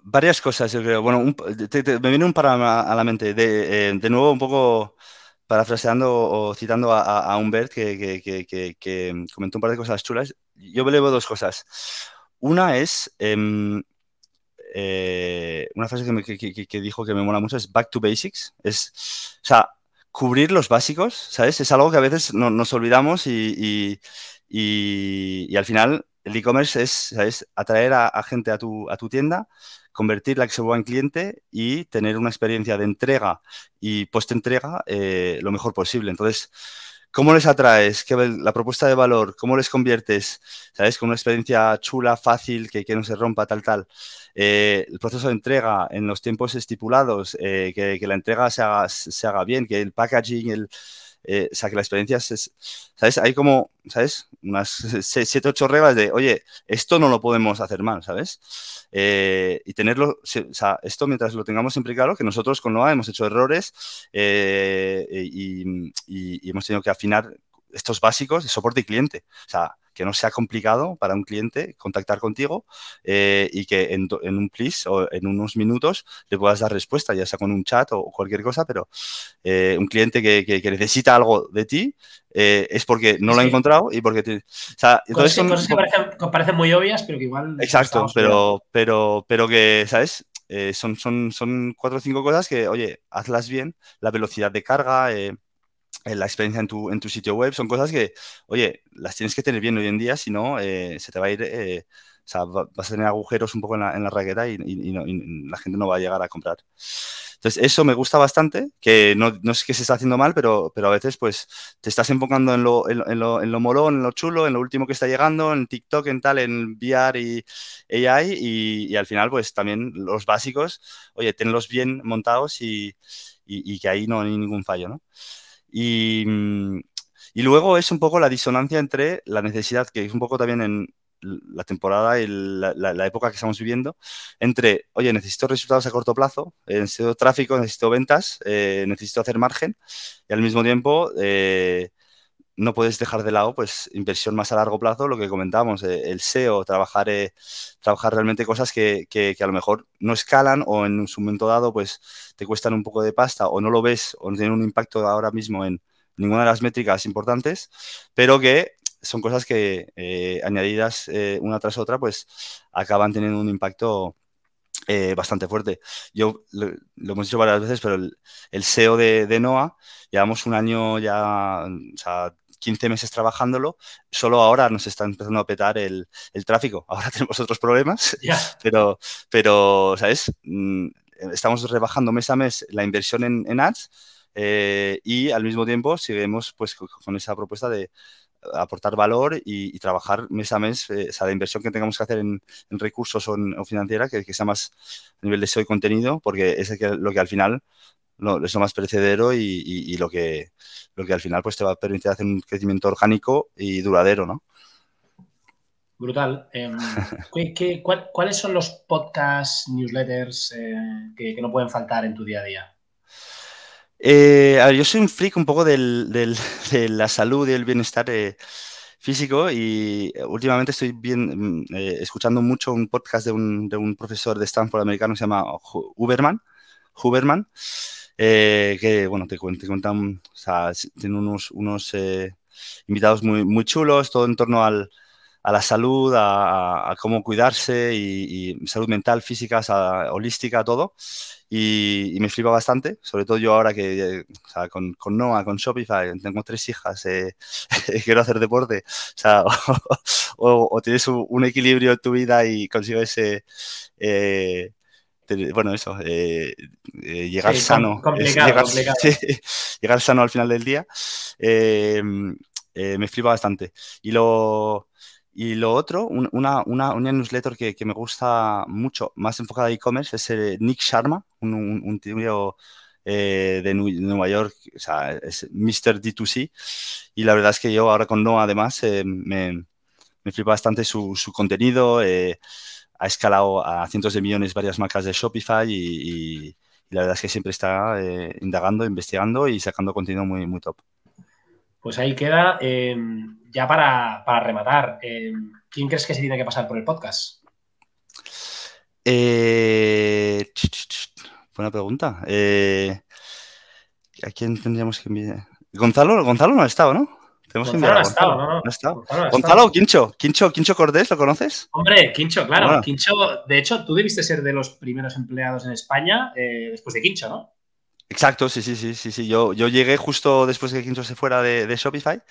varias cosas, yo creo. Bueno, me viene un par a la mente. De, eh, nuevo, un poco parafraseando o citando a, Humbert, que, comentó un par de cosas chulas. Yo veo dos cosas. Una es em, eh, una frase que, dijo que me mola mucho es back to basics. Es, o sea, cubrir los básicos, ¿sabes? Es algo que a veces no, nos olvidamos y, y, al final el e-commerce es, ¿sabes? atraer a, gente a tu, a tu tienda, convertirla que se vuelva en cliente y tener una experiencia de entrega y post-entrega eh, lo mejor posible. Entonces, ¿cómo les atraes? ¿Qué, la propuesta de valor, ¿cómo les conviertes? ¿Sabes? Con una experiencia chula, fácil, que, no se rompa, tal, tal. Eh, el proceso de entrega en los tiempos estipulados, eh, que, la entrega se haga bien, que el packaging, el eh, o sea, que la experiencia es, ¿sabes? Hay como, ¿sabes? Unas <laughs> 7, 8 reglas de, oye, esto no lo podemos hacer mal, ¿sabes? Eh, y tenerlo, o sea, esto mientras lo tengamos siempre claro, que nosotros con Noah hemos hecho errores eh, y, y, hemos tenido que afinar estos básicos de soporte y cliente. O sea, que no sea complicado para un cliente contactar contigo eh, y que en, un please o en unos minutos le puedas dar respuesta, ya sea con un chat o cualquier cosa, pero eh, un cliente que, necesita algo de ti eh, es porque no lo ha encontrado y porque... o sea, entonces son, cosas que parecen, muy obvias, pero que igual... Exacto, pero, pero, pero que, ¿sabes? son, son, son cuatro o cinco cosas que, oye, hazlas bien, la velocidad de carga, la experiencia en tu, en tu sitio web, son cosas que, oye, las tienes que tener bien hoy en día, si no, eh, se te va a ir, eh, o sea, vas a tener agujeros un poco en la, en la raqueta y, la gente no va a llegar a comprar. Entonces, eso me gusta bastante, que no, no, es que se está haciendo mal, pero, pero a veces pues te estás enfocando en lo, en, lo, en lo molón, en lo chulo, en lo último que está llegando, en TikTok, en tal, en VR y AI, y, y al final pues también los básicos, oye, tenlos bien montados y, y que ahí no hay ningún fallo, ¿no? Mm, y, luego es un poco la disonancia entre la necesidad, que es un poco también en la temporada y la, época que estamos viviendo, entre, oye, necesito resultados a corto plazo, eh, necesito tráfico, necesito ventas, eh, necesito hacer margen, y al mismo tiempo eh, no puedes dejar de lado pues inversión más a largo plazo, lo que comentábamos, el SEO, trabajar, trabajar realmente cosas que, que, a lo mejor no escalan o en su momento dado pues te cuestan un poco de pasta o no lo ves o no tienen un impacto ahora mismo en ninguna de las métricas importantes, pero que son cosas que eh, añadidas eh, una tras otra pues acaban teniendo un impacto eh, bastante fuerte. Yo lo, hemos dicho varias veces, pero el, SEO de, de, llevamos un año ya, o sea, 15 meses trabajándolo, solo ahora nos está empezando a petar el, el tráfico. <laughs> Ahora tenemos otros problemas, pero, pero, ¿sabes? Mm, estamos rebajando mes a mes la inversión en, ads eh, y al mismo tiempo seguimos pues, con esa propuesta de aportar valor y, trabajar mes a mes, eh, o sea, la inversión que tengamos que hacer en, recursos o, en, financiera, que, sea más a nivel de SEO y contenido, porque es lo que al final lo, es lo más perecedero y, lo, que, lo que al final pues, te va a permitir hacer un crecimiento orgánico y duradero, ¿no? Brutal. Em, <laughs> cuáles son los podcasts, newsletters eh, que, no pueden faltar en tu día a día? Eh, a ver, yo soy un freak un poco del, <laughs> de la salud y el bienestar eh, físico y últimamente estoy bien, mm, escuchando mucho un podcast de un, de un, profesor de Stanford americano que se llama Huberman, Huberman que bueno, te, cuentan, o sea, tiene unos, unos invitados muy, muy chulos, todo en torno al, a la salud, a, cómo cuidarse y, salud mental, física, holística, todo. Y, me flipa bastante, sobre todo yo ahora que o sea, con, con, Noah, con Shopify, tengo tres hijas, eh, <laughs> quiero hacer deporte, o, sea, <laughs> o, tienes un, equilibrio en tu vida y consigues, eh, bueno, eso, eh, llegar sano, llegar, <laughs> llegar, sano al final del día, me flipa bastante. Y lo, y lo otro, una, una, una, newsletter que, que, me gusta mucho, más enfocada a e-commerce, es el Nick Sharma, un, un, tío eh, de Nueva York, o sea, es Mr. D2C. Y la verdad es que yo ahora con Noah, además, eh, me, me flipa bastante su, su contenido. Eh, ha escalado a cientos de millones varias marcas de Shopify y, y, la verdad es que siempre está indagando, investigando y sacando contenido muy, muy top. Pues ahí queda. Em, ya para, rematar, em, ¿quién crees que se tiene que pasar por el podcast? Eh, buena pregunta. Eh, ¿A quién tendríamos que enviar? Gonzalo, Gonzalo no ha estado, ¿no? Gonzalo no ha estado, no, no. Gonzalo, Gonzalo Quincho, Quincho, Quincho Cordés, ¿lo conoces? Hombre, Quincho, claro. Quincho, de hecho, tú debiste ser de los primeros empleados en España eh, después de Quincho, ¿no? Exacto, sí, sí, sí, sí, sí. Yo, yo llegué justo después de que Quinto se fuera de, Shopify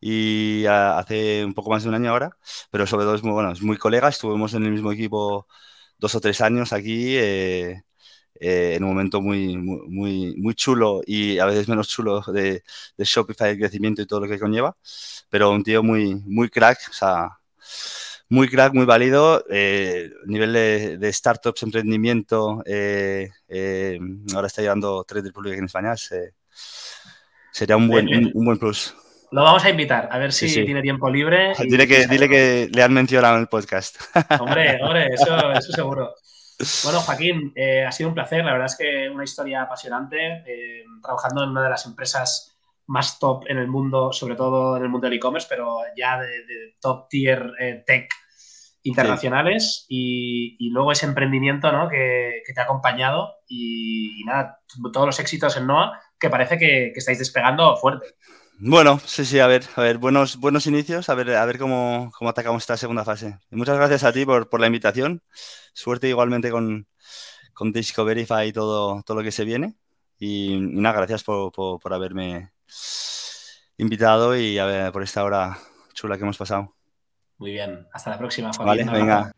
y hace un poco más de un año ahora, pero sobre todo es muy bueno, es muy colega, estuvimos en el mismo equipo dos o tres años aquí. Eh, eh, en un momento muy, muy, muy chulo y a veces menos chulo de, de, Shopify, el crecimiento y todo lo que conlleva, pero un tío muy, muy crack, o sea, muy crack, muy válido, eh, nivel de, startups, emprendimiento, eh, eh, ahora está llevando Trade Republic en España, sería un buen, un, buen plus. Lo vamos a invitar, a ver si tiene tiempo libre. <laughs> dile, que, dile que le han mencionado en el podcast. Hombre, hombre, eso, eso seguro. Bueno, Joaquín, ha sido un placer. La verdad es que una historia apasionante. trabajando en una de las empresas más top en el mundo, sobre todo en el mundo del e-commerce, pero ya de, top tier eh, tech internacionales y, luego ese emprendimiento ¿no? que, te ha acompañado y, nada, todos los éxitos en NOAA que parece que, estáis despegando fuerte. Bueno, sí, sí, a ver, a ver, buenos, buenos inicios, a ver, a ver cómo, cómo atacamos esta segunda fase. muchas gracias a ti por, por la invitación. Suerte igualmente con, con Discoverify y todo, todo lo que se viene. Y, nada, gracias por, por haberme, invitado y a ver, por esta hora chula que hemos pasado. Muy bien, hasta la próxima, Vale, venga.